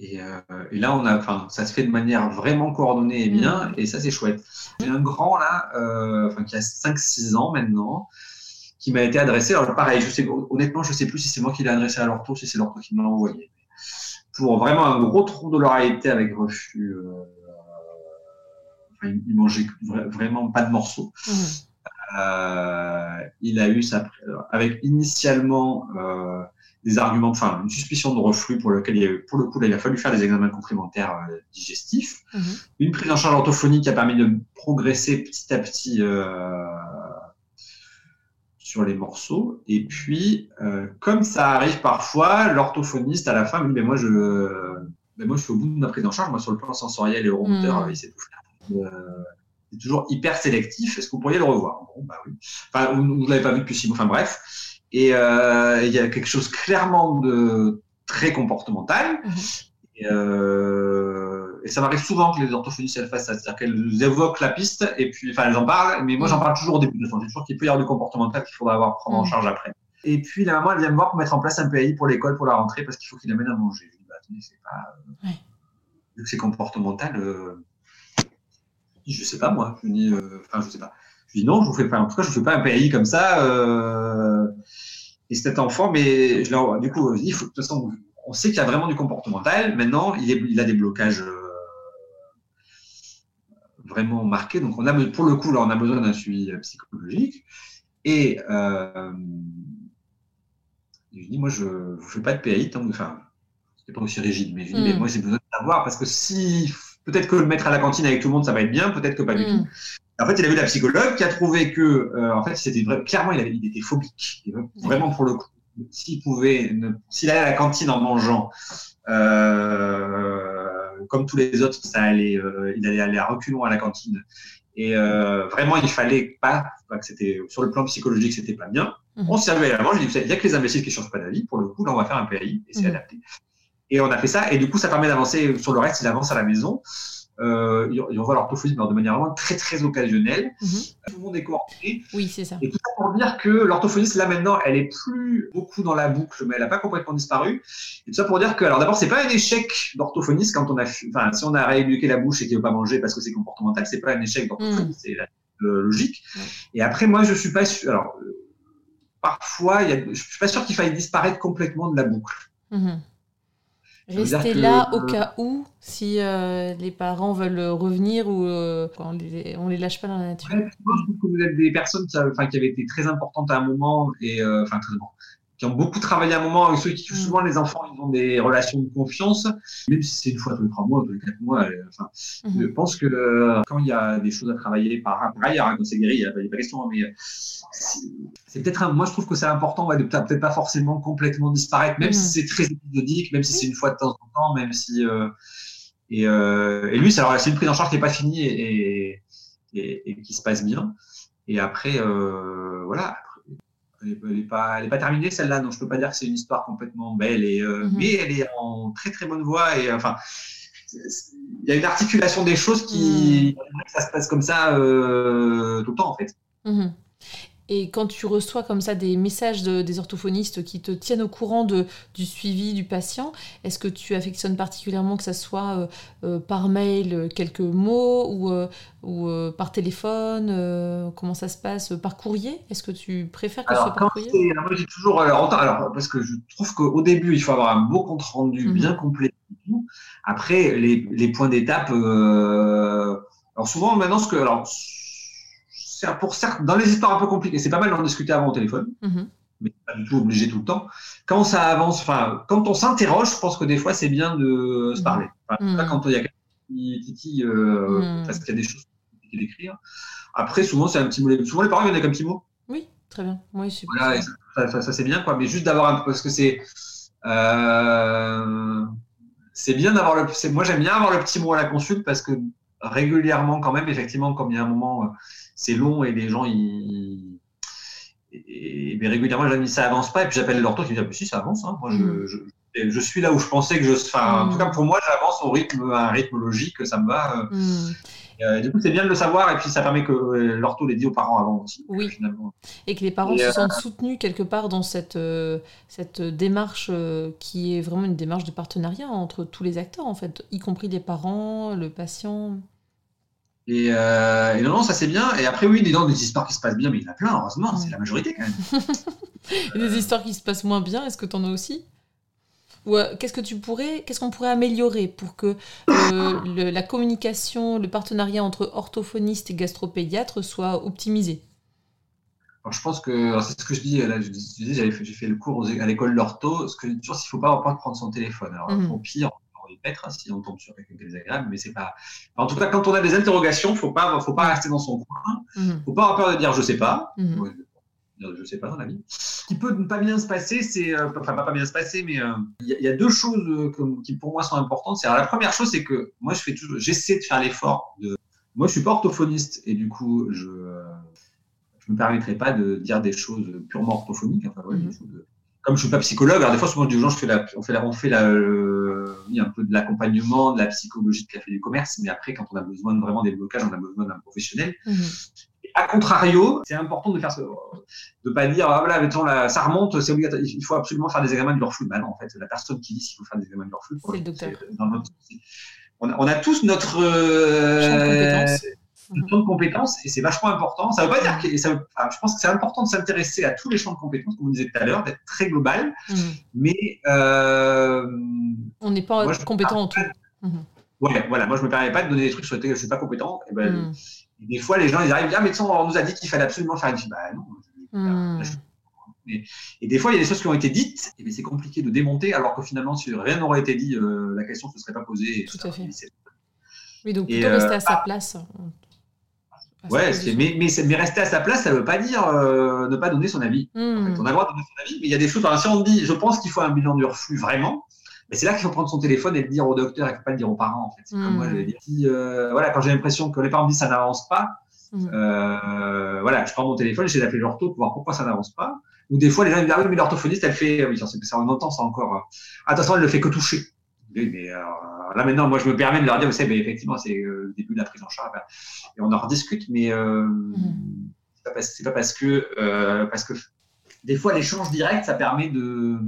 Et, et, là, on a, enfin, ça se fait de manière vraiment coordonnée et bien, et ça, c'est chouette. J'ai un grand là, enfin, qui a 5-6 ans maintenant, qui m'a été adressé. Alors, pareil, je sais, honnêtement, je sais plus si c'est moi qui l'ai adressé à l'ortho, si c'est l'ortho qui me l'a envoyé. Pour vraiment un gros trou de l'oreillette avec refus. Euh, il mangeait vraiment pas de morceaux. Mmh. Euh, il a eu avec initialement euh, des arguments, enfin une suspicion de reflux pour lequel il a, pour le coup il a fallu faire des examens complémentaires euh, digestifs, mhm. une prise en charge orthophonique qui a permis de progresser petit à petit sur les morceaux. Et puis, euh, comme ça arrive parfois, l'orthophoniste à la fin me dit mais moi je, mais moi je suis au bout de ma prise en charge, moi sur le plan sensoriel et euromoteur, mmh. il s'est tout fait c'est toujours hyper sélectif. Est-ce que vous pourriez le revoir? Bon, bah oui. Enfin, vous ne l'avez pas vu depuis six mois. Enfin bref. Et euh, il y a quelque chose clairement de très comportemental. Mhm. Et, euh, et, ça m'arrive souvent que les orthophonistes elles fassent ça, c'est-à-dire qu'elles évoquent la piste et puis, enfin, elles en parlent, mais moi j'en parle toujours au début de dis toujours qu'il peut y avoir du comportemental qu'il faudra avoir prendre en mhm. charge après. Et puis la maman elle vient me voir pour mettre en place un PAI pour l'école pour la rentrée parce qu'il faut qu'il amène à manger. Je dis bah attendez c'est pas euh, vu que c'est comportemental. Euh, je sais pas moi. Je dis, euh, enfin, je sais pas. Je dis non, je vous fais pas. En tout cas, je fais pas un pays comme ça. Euh, et cet enfant, mais je du coup, il faut, de toute façon, on sait qu'il y a vraiment du comportemental. Maintenant, il, est, il a des blocages euh, vraiment marqués. Donc, on a, pour le coup, là, on a besoin d'un suivi psychologique. Et euh, je dis, moi, je ne fais pas de PAI tant que, enfin, c'est pas aussi rigide, mais je dis, mais mm. moi, j'ai besoin de savoir parce que si Peut-être que le mettre à la cantine avec tout le monde, ça va être bien, peut-être que pas du mm. tout. En fait, il a vu la psychologue qui a trouvé que, euh, en fait, c'était clairement, il, avait, il était phobique, vraiment pour le coup. S'il pouvait, s'il allait à la cantine en mangeant, euh, comme tous les autres, ça allait, euh, il allait aller à reculons à la cantine. Et vraiment, il fallait pas, que c'était sur le plan psychologique, c'était pas bien. Mm. On servait à la dis, il y a que les imbéciles qui changent pas d'avis. Pour le coup, là, on va faire un PAI et c'est mm. adapté. Et on a fait ça, et du coup, ça permet d'avancer sur le reste, il avance à la maison. Euh, ils voit l'orthophonie de manière vraiment très très occasionnelle. Mhm. Tout le monde est coordonné. Oui, c'est ça. Et tout ça pour dire que l'orthophoniste là maintenant, elle est plus beaucoup dans la boucle, mais elle n'a pas complètement disparu. Et tout ça pour dire que, alors d'abord, c'est pas un échec d'orthophoniste quand on a, enfin, si on a rééduqué la bouche et qu'il veut pas manger parce que c'est comportemental, c'est pas un échec d'orthophoniste, mhm. c'est euh, logique. Et après, moi, je suis pas sûr. Alors, euh, parfois, y a, je suis pas sûr qu'il faille disparaître complètement de la boucle. Mhm. Rester là au cas où, si euh, les parents veulent revenir ou euh, on les, on les lâche pas dans la nature. je trouve que vous êtes des personnes qui avaient été très importantes à un moment et euh, enfin très qui ont beaucoup travaillé à un moment avec ceux qui mm. souvent les enfants ils ont des relations de confiance même si c'est une fois tous les trois mois tous les quatre mois enfin mm-hmm. je pense que quand il y a des choses à travailler par, ailleurs quand c'est guéri il n'y a, pas de question hein, mais c'est peut-être moi je trouve que c'est important ouais, de peut-être pas forcément complètement disparaître même si mm. c'est très épisodique même si c'est une fois de temps en temps même si euh, et, euh, et, lui c'est alors c'est une prise en charge qui n'est pas finie et, et, et, qui se passe bien et après euh, voilà elle n'est pas, elle est pas terminée celle-là donc je peux pas dire que c'est une histoire complètement belle et euh, mm-hmm. mais elle est en très très bonne voie et enfin il y a une articulation des choses qui mm. ça se passe comme ça euh, tout le temps en fait. Mm-hmm. Et quand tu reçois comme ça des messages de, des orthophonistes qui te tiennent au courant de, du suivi du patient, est-ce que tu affectionnes particulièrement que ça soit euh, euh, par mail euh, quelques mots ou, ou par téléphone Comment ça se passe Par courrier? Est-ce que tu préfères que ce soit par courrier? alors, Moi, j'ai toujours. Alors, parce que je trouve qu'au début, il faut avoir un beau compte rendu mhm. bien complet. Après, les, les points d'étape. alors, souvent, maintenant, ce que. Alors, pour certes, dans les histoires un peu compliquées, c'est pas mal d'en discuter avant au téléphone, mm-hmm. mais pas du tout obligé tout le temps. Quand ça avance, enfin, quand on s'interroge, je pense que des fois c'est bien de se parler. Mm-hmm. quand il y a quelqu'un qui titille, euh, mm. parce qu'il y a des choses compliquées d'écrire. Après, souvent, c'est un petit mot. Souvent, les parents viennent avec un petit mot. Oui, très bien. Oui, voilà, ça, ça, c'est bien, quoi. Mais juste d'avoir un parce que c'est. Euh, c'est bien d'avoir le. Moi, j'aime bien avoir le petit mot à la consulte parce que régulièrement, quand même, effectivement, comme il y a un moment, euh, c'est long et les gens, ils. Et, mais régulièrement, j'ai dit ça avance pas, et puis j'appelle l'ortho qui me dit ah, si ça avance. Hein. Moi, mm. je, je, suis là où je pensais que je. Enfin, en tout cas, mm. pour moi, j'avance au rythme, un rythme logique, ça me va. Euh. Mm. Euh, du coup, c'est bien de le savoir et puis ça permet que euh, l'ortho l'ait dit aux parents avant aussi. Oui. Finalement. Et que les parents se sentent soutenus quelque part dans cette, cette démarche qui est vraiment une démarche de partenariat entre tous les acteurs, en fait, y compris les parents, le patient. Et, non, non, ça c'est bien. Et après, oui, des, des histoires qui se passent bien, mais il y en a plein, heureusement, c'est la majorité quand même. et des histoires qui se passent moins bien, est-ce que tu en as aussi? Euh, qu'est-ce que tu pourrais, qu'est-ce qu'on pourrait améliorer pour que euh, la communication, le partenariat entre orthophoniste et gastropédiatre soit optimisé? Je pense que c'est ce que je dis. Là, je dis, j'ai fait, le cours à l'école d'ortho. Ce que toujours, il faut pas, pas prendre son téléphone. Alors, mmh. au pire, on peut être hein, si on tombe sur quelqu'un qui est désagréable, mais c'est pas. En tout cas, quand on a des interrogations, faut pas, faut pas rester dans son coin. Mmh. Faut pas avoir peur de dire je sais pas. Mmh je sais pas dans la vie. Ce qui peut ne pas bien se passer, c'est, euh, enfin pas, pas bien se passer, mais euh, il y, a deux choses euh, qui pour moi sont importantes. C'est la première chose, c'est que moi je fais toujours, j'essaie de faire l'effort de. Moi je suis pas orthophoniste et du coup je je me permettrai pas de dire des choses purement orthophoniques. Enfin, mhm. Comme je suis pas psychologue, alors des fois souvent je dis aux gens, je fais la, on fait la, on fait la, un peu de l'accompagnement, de la psychologie de café du commerce, mais après quand on a besoin de vraiment des blocages, on a besoin d'un professionnel. Mhm. A contrario, c'est important de faire ce, de pas dire ah voilà mettons là, ça remonte, c'est obligatoire, il faut absolument faire des examens de leur flux. Bah non, en fait, la personne qui dit qu'il faut faire des examens de leur flux, c'est le docteur. on, a, on, a, tous notre euh, champ de compétences et c'est vachement important. Ça veut pas dire que ça je pense que c'est important de s'intéresser à tous les champs de compétences, comme on disait tout à l'heure, d'être très global, mmh. mais euh, on n'est pas compétent en tout. Mmh. Ouais, voilà, moi je me permets pas de donner des trucs sur lesquels je suis pas compétent. Et ben, mmh des fois, les gens, ils arrivent, ah, mais on nous a dit qu'il fallait absolument faire une Bah non. Hmm. Et, des fois, il y a des choses qui ont été dites, et c'est compliqué de démonter, alors que finalement, si rien n'aurait été dit, euh, la question ne se serait pas posée. Tout à fait. Oui, donc plutôt rester à sa euh, place. Ouais, mais, mais, rester à sa place, ça ne veut pas dire euh, ne pas donner son avis. Hmm. on a le droit de donner son avis, mais il y a des choses, si on dit, je pense qu'il faut un bilan du reflux vraiment, mais c'est là qu'il faut prendre son téléphone et le dire au docteur et pas le dire aux parents. En fait. C'est comme moi, je dire. Si, euh, voilà, quand j'ai l'impression que les parents me disent ça n'avance pas, mmh. euh, voilà, je prends mon téléphone, j'essaie d'appeler l'ortho pour voir pourquoi ça n'avance pas. Ou des fois, les gens me disent ah oui, mais l'orthophoniste, elle fait, oui, ça on entend ça encore. Attention, elle ne fait que toucher. Mais euh, là maintenant, moi, je me permets de leur dire, vous savez, effectivement, c'est euh, le début de la prise en charge, et on en rediscute, mais euh, mmh. c'est pas, pas, parce que parce que des fois, l'échange direct, ça permet de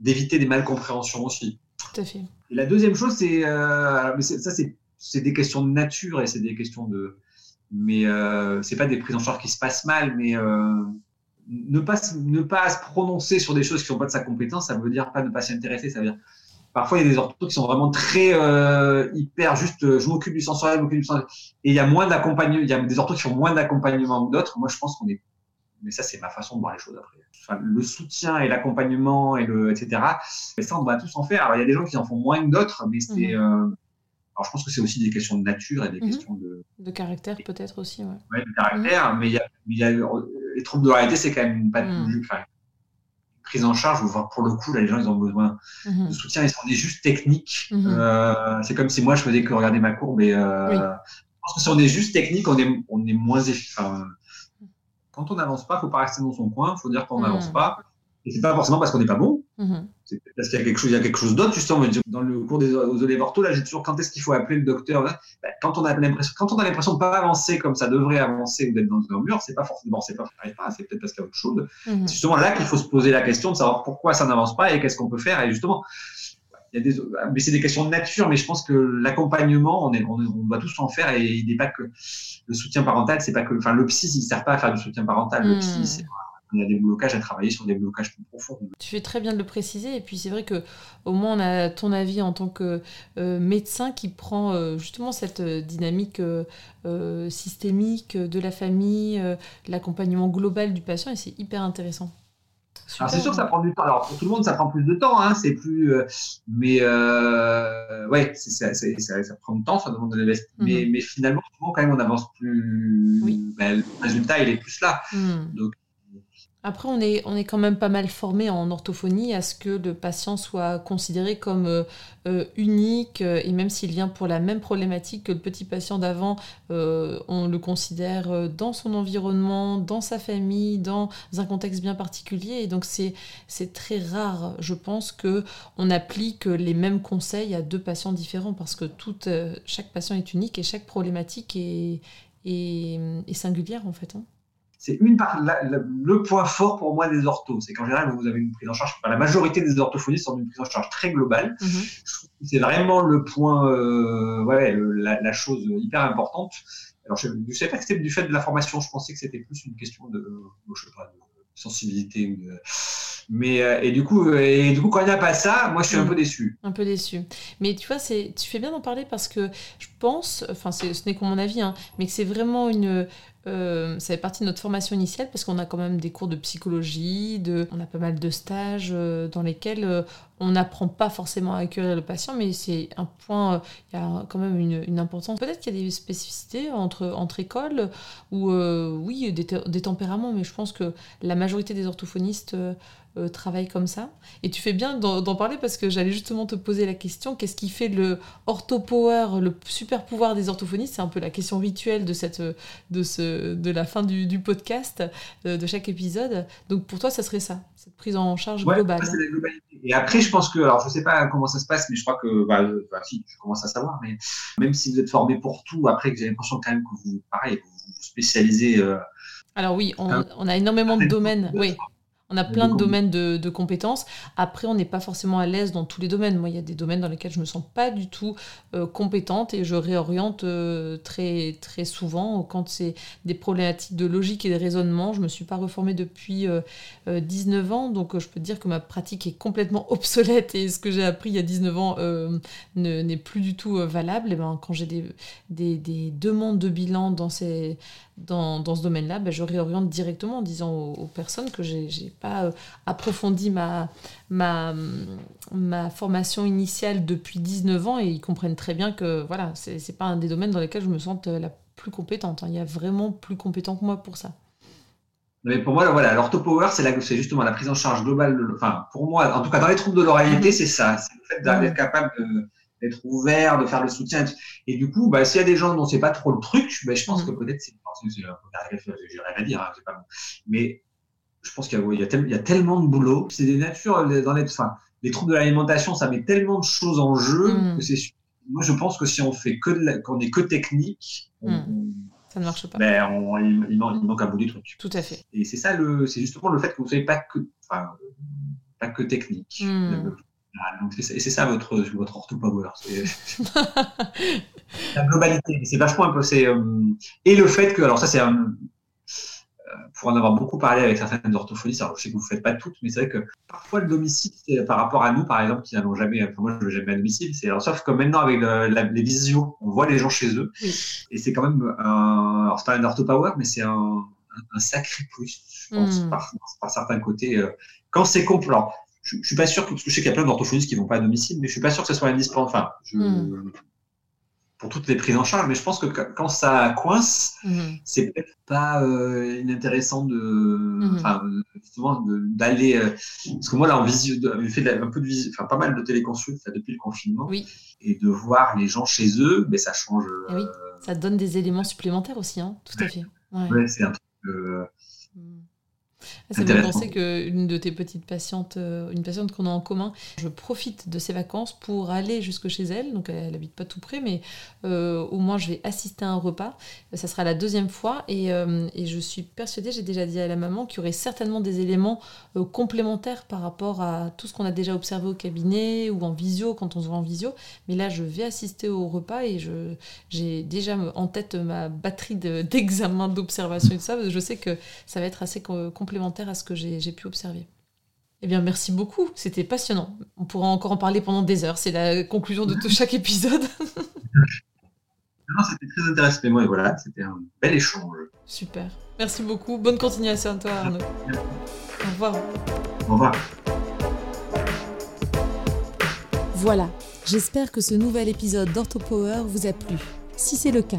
d'éviter des malcompréhensions aussi. Tout à fait. Et la deuxième chose, c'est euh, ça, c'est des questions de nature et c'est des questions de, mais euh, c'est pas des prises en charge qui se passent mal, mais euh, ne pas ne pas se prononcer sur des choses qui sont pas de sa compétence, ça veut dire pas ne pas s'y intéresser, ça veut dire Parfois, il y a des orthos qui sont vraiment très euh, hyper juste, je m'occupe du sensoriel, je m'occupe du sensoriel. Et il y a moins d'accompagnement, il y a des orthos qui font moins d'accompagnement que d'autres. Moi, je pense qu'on est mais ça, c'est ma façon de voir les choses après. Enfin, le soutien et l'accompagnement et le etc. Mais ça, on va tous en faire. Alors, il y a des gens qui en font moins que d'autres, mais c'est. Mhm. Euh, alors, je pense que c'est aussi des questions de nature et des mhm. questions de. De caractère, peut-être aussi, ouais. ouais de caractère, mhm. mais il y, a, il y a, les troubles de réalité, c'est quand même pas. Enfin, prise en charge, pour le coup, là, les gens, ils ont besoin de soutien, ils sont des juste techniques. Euh, c'est comme si moi, je faisais que regarder ma courbe et. Euh, Je pense que si on est juste technique, on est, on est moins. Enfin, quand on n'avance pas, il ne faut pas rester dans son coin, il faut dire qu'on n'avance mmh. pas. Et c'est pas forcément parce qu'on n'est pas bon, mmh. c'est parce qu'il y a quelque chose, il y a quelque chose d'autre. Justement, dans le cours des aux là, j'ai toujours quand est-ce qu'il faut appeler le docteur. Ben, quand on a l'impression, quand on a l'impression de pas avancer comme ça devrait avancer ou d'être dans un mur, c'est pas forcément, c'est pas, pas, c'est peut-être parce qu'il y a autre chose. Mmh. C'est justement là qu'il faut se poser la question de savoir pourquoi ça n'avance pas et qu'est-ce qu'on peut faire. Et justement, il y a des, mais c'est des questions de nature, mais je pense que l'accompagnement, on, est, on, on doit tous en faire et il n'est pas que le soutien parental, c'est pas que, enfin, le psy, il ne sert pas à faire du soutien parental. Le psy, hmm. c'est y a des blocages à travailler sur des blocages plus profonds. Tu fais très bien de le préciser et puis c'est vrai que au moins on a ton avis en tant que euh, médecin qui prend euh, justement cette euh, dynamique systémique de la famille, l'accompagnement global du patient et c'est hyper intéressant. Alors c'est sûr que ça prend du temps. Alors pour tout le monde, ça prend plus de temps, hein, c'est plus, euh, mais euh, ouais, ça, ça, prend du temps, ça demande de l'investissement. mais, mhm. mais, finalement, souvent quand même, on avance plus. Oui. Ben, le résultat, il est plus là. Mhm. Donc Après, on est, quand même pas mal formé en orthophonie à ce que le patient soit considéré comme euh, euh, unique, euh, et même s'il vient pour la même problématique que le petit patient d'avant, on le considère dans son environnement, dans sa famille, dans un contexte bien particulier. Et donc, c'est très rare, je pense, que on applique les mêmes conseils à deux patients différents, parce que chaque patient est unique et chaque problématique est, est, singulière, en fait. Hein c'est une part, le point fort pour moi des orthos, c'est qu'en général, vous avez une prise en charge, la majorité des orthophonistes ont une prise en charge très globale. Mhm. C'est vraiment le point, euh, ouais, la, chose hyper importante. Alors, je ne sais pas que c'était du fait de la formation, je pensais que c'était plus une question de, je sais pas, de sensibilité ou de, mais euh, et du coup et du coup quand il n'y a pas ça moi je suis un mhm. peu déçu un peu déçu mais tu vois c'est tu fais bien d'en parler parce que je pense enfin ce n'est que mon avis hein, mais que c'est vraiment une euh, ça fait partie de notre formation initiale parce qu'on a quand même des cours de psychologie, on a pas mal de stages euh, dans lesquels euh, on n'apprend pas forcément à accueillir le patient, mais c'est un point, il y a quand même une, importance. Peut-être qu'il y a des spécificités entre, entre écoles ou oui, des, tempéraments, mais je pense que la majorité des orthophonistes euh, travaille comme ça. Et tu fais bien d'en parler parce que j'allais justement te poser la question qu'est-ce qui fait le orthopower, le super pouvoir des orthophonistes? C'est un peu la question rituelle de, cette, de, ce, de la fin du, podcast, euh, de chaque épisode. Donc pour toi, ça serait ça, cette prise en charge globale. La globalité. Et après, je pense que, alors je sais pas comment ça se passe, mais je crois que, bah, euh, bah, si, je commence à savoir, mais même si vous êtes formé pour tout, après, j'ai l'impression quand même que vous, pareil, vous vous spécialisez. alors oui, on, on, a énormément de domaines. Oui. On a plein de domaines de, compétences. Après, on n'est pas forcément à l'aise dans tous les domaines. Moi, il y a des domaines dans lesquels je me sens pas du tout euh, compétente et je réoriente euh, très, très souvent quand c'est des problématiques de logique et de raisonnement. Je me suis pas reformée depuis 19 euh, ans, donc je peux te dire que ma pratique est complètement obsolète et ce que j'ai appris il y a 19 ans n'est plus du tout valable. Et ben, quand j'ai des, des, des, demandes de bilan dans ces dans, dans ce domaine-là, ben, je réoriente directement en disant aux, personnes que j'ai n'ai pas euh, approfondi ma, ma, ma formation initiale depuis 19 ans et ils comprennent très bien que voilà, c'est n'est pas un des domaines dans lesquels je me sens euh, la plus compétente. Hein. Il y a vraiment plus compétent que moi pour ça. Mais pour moi, voilà, l'orthopower, c'est c'est justement la prise en charge globale. enfin, pour moi, en tout cas, dans les troubles de l'oralité, mm-hmm. c'est ça. C'est le fait d'être capable de, d'être ouvert, de faire le soutien. Et du coup, bah, s'il y a des gens dont c'est pas trop le truc, bah, je pense mm. que peut-être c'est j'ai rien à dire, hein, pas bon. mais je pense qu'il y, y, y, a tellement de boulot. C'est des natures dans les, enfin, les troubles de l'alimentation, ça met tellement de choses en jeu mm. que c'est. Moi, je pense que si on fait que qu'on est que technique, mm. ça ne marche pas. Ben, on, il, manque un bout du truc. Tout à fait. Et c'est ça le, c'est justement le fait que vous ne soyez pas que, enfin, pas que technique. Et c'est ça votre, votre orthopower. la globalité. C'est vachement un peu. Euh, et le fait que, alors ça, c'est un. Euh, pour en avoir beaucoup parlé avec certaines orthophonistes, alors je sais que vous ne faites pas toutes, mais c'est vrai que parfois le domicile, par rapport à nous, par exemple, qui n'allons jamais, enfin moi je ne vais jamais à domicile, c'est sauf que maintenant avec les visios, on voit les gens chez eux, et c'est quand même un, alors c'est pas un orthopower, mais c'est un, un, sacré plus, je pense, hmm. par, par, certains côtés. Euh, quand c'est complet, je, ne suis pas sûr que, parce que je sais qu'il y a plein d'orthophonistes qui vont pas à domicile, mais je suis pas sûr que ce soit indispensable. Enfin, hmm. pour toutes les prises en charge, mais je pense que quand ça coince, hmm. c'est peut-être pas euh, inintéressant de, hmm. enfin, justement d'aller, euh, parce que moi là en visio, j'ai fait un peu de visio, enfin pas mal de téléconsultes depuis le confinement, oui. et de voir les gens chez eux, mais ça change. Eh oui, euh, ça donne des éléments supplémentaires aussi, hein, tout à fait. Ouais, c'est un truc. Ça me fait penser qu'une de tes petites patientes, euh, une patiente qu'on a en commun, je profite de ses vacances pour aller jusque chez elle. Donc elle habite pas tout près, mais euh, au moins je vais assister à un repas. Ça sera la deuxième fois et, euh, et je suis persuadée, j'ai déjà dit à la maman, qu'il y aurait certainement des éléments complémentaires par rapport à tout ce qu'on a déjà observé au cabinet ou en visio quand on se voit en visio. Mais là, je vais assister au repas et j'ai déjà en tête ma batterie d'examen, d'observation et tout ça. Je sais que ça va être assez complémentaire à ce que j'ai pu observer. Eh bien, merci beaucoup, c'était passionnant. On pourra encore en parler pendant des heures, c'est la conclusion de tout chaque épisode. non, c'était très intéressant, mais moi, voilà, c'était un bel échange. Super, merci beaucoup, bonne continuation à toi Arnaud. Au revoir. Au revoir. Voilà, j'espère que ce nouvel épisode d'OrthoPower vous a plu. Si c'est le cas,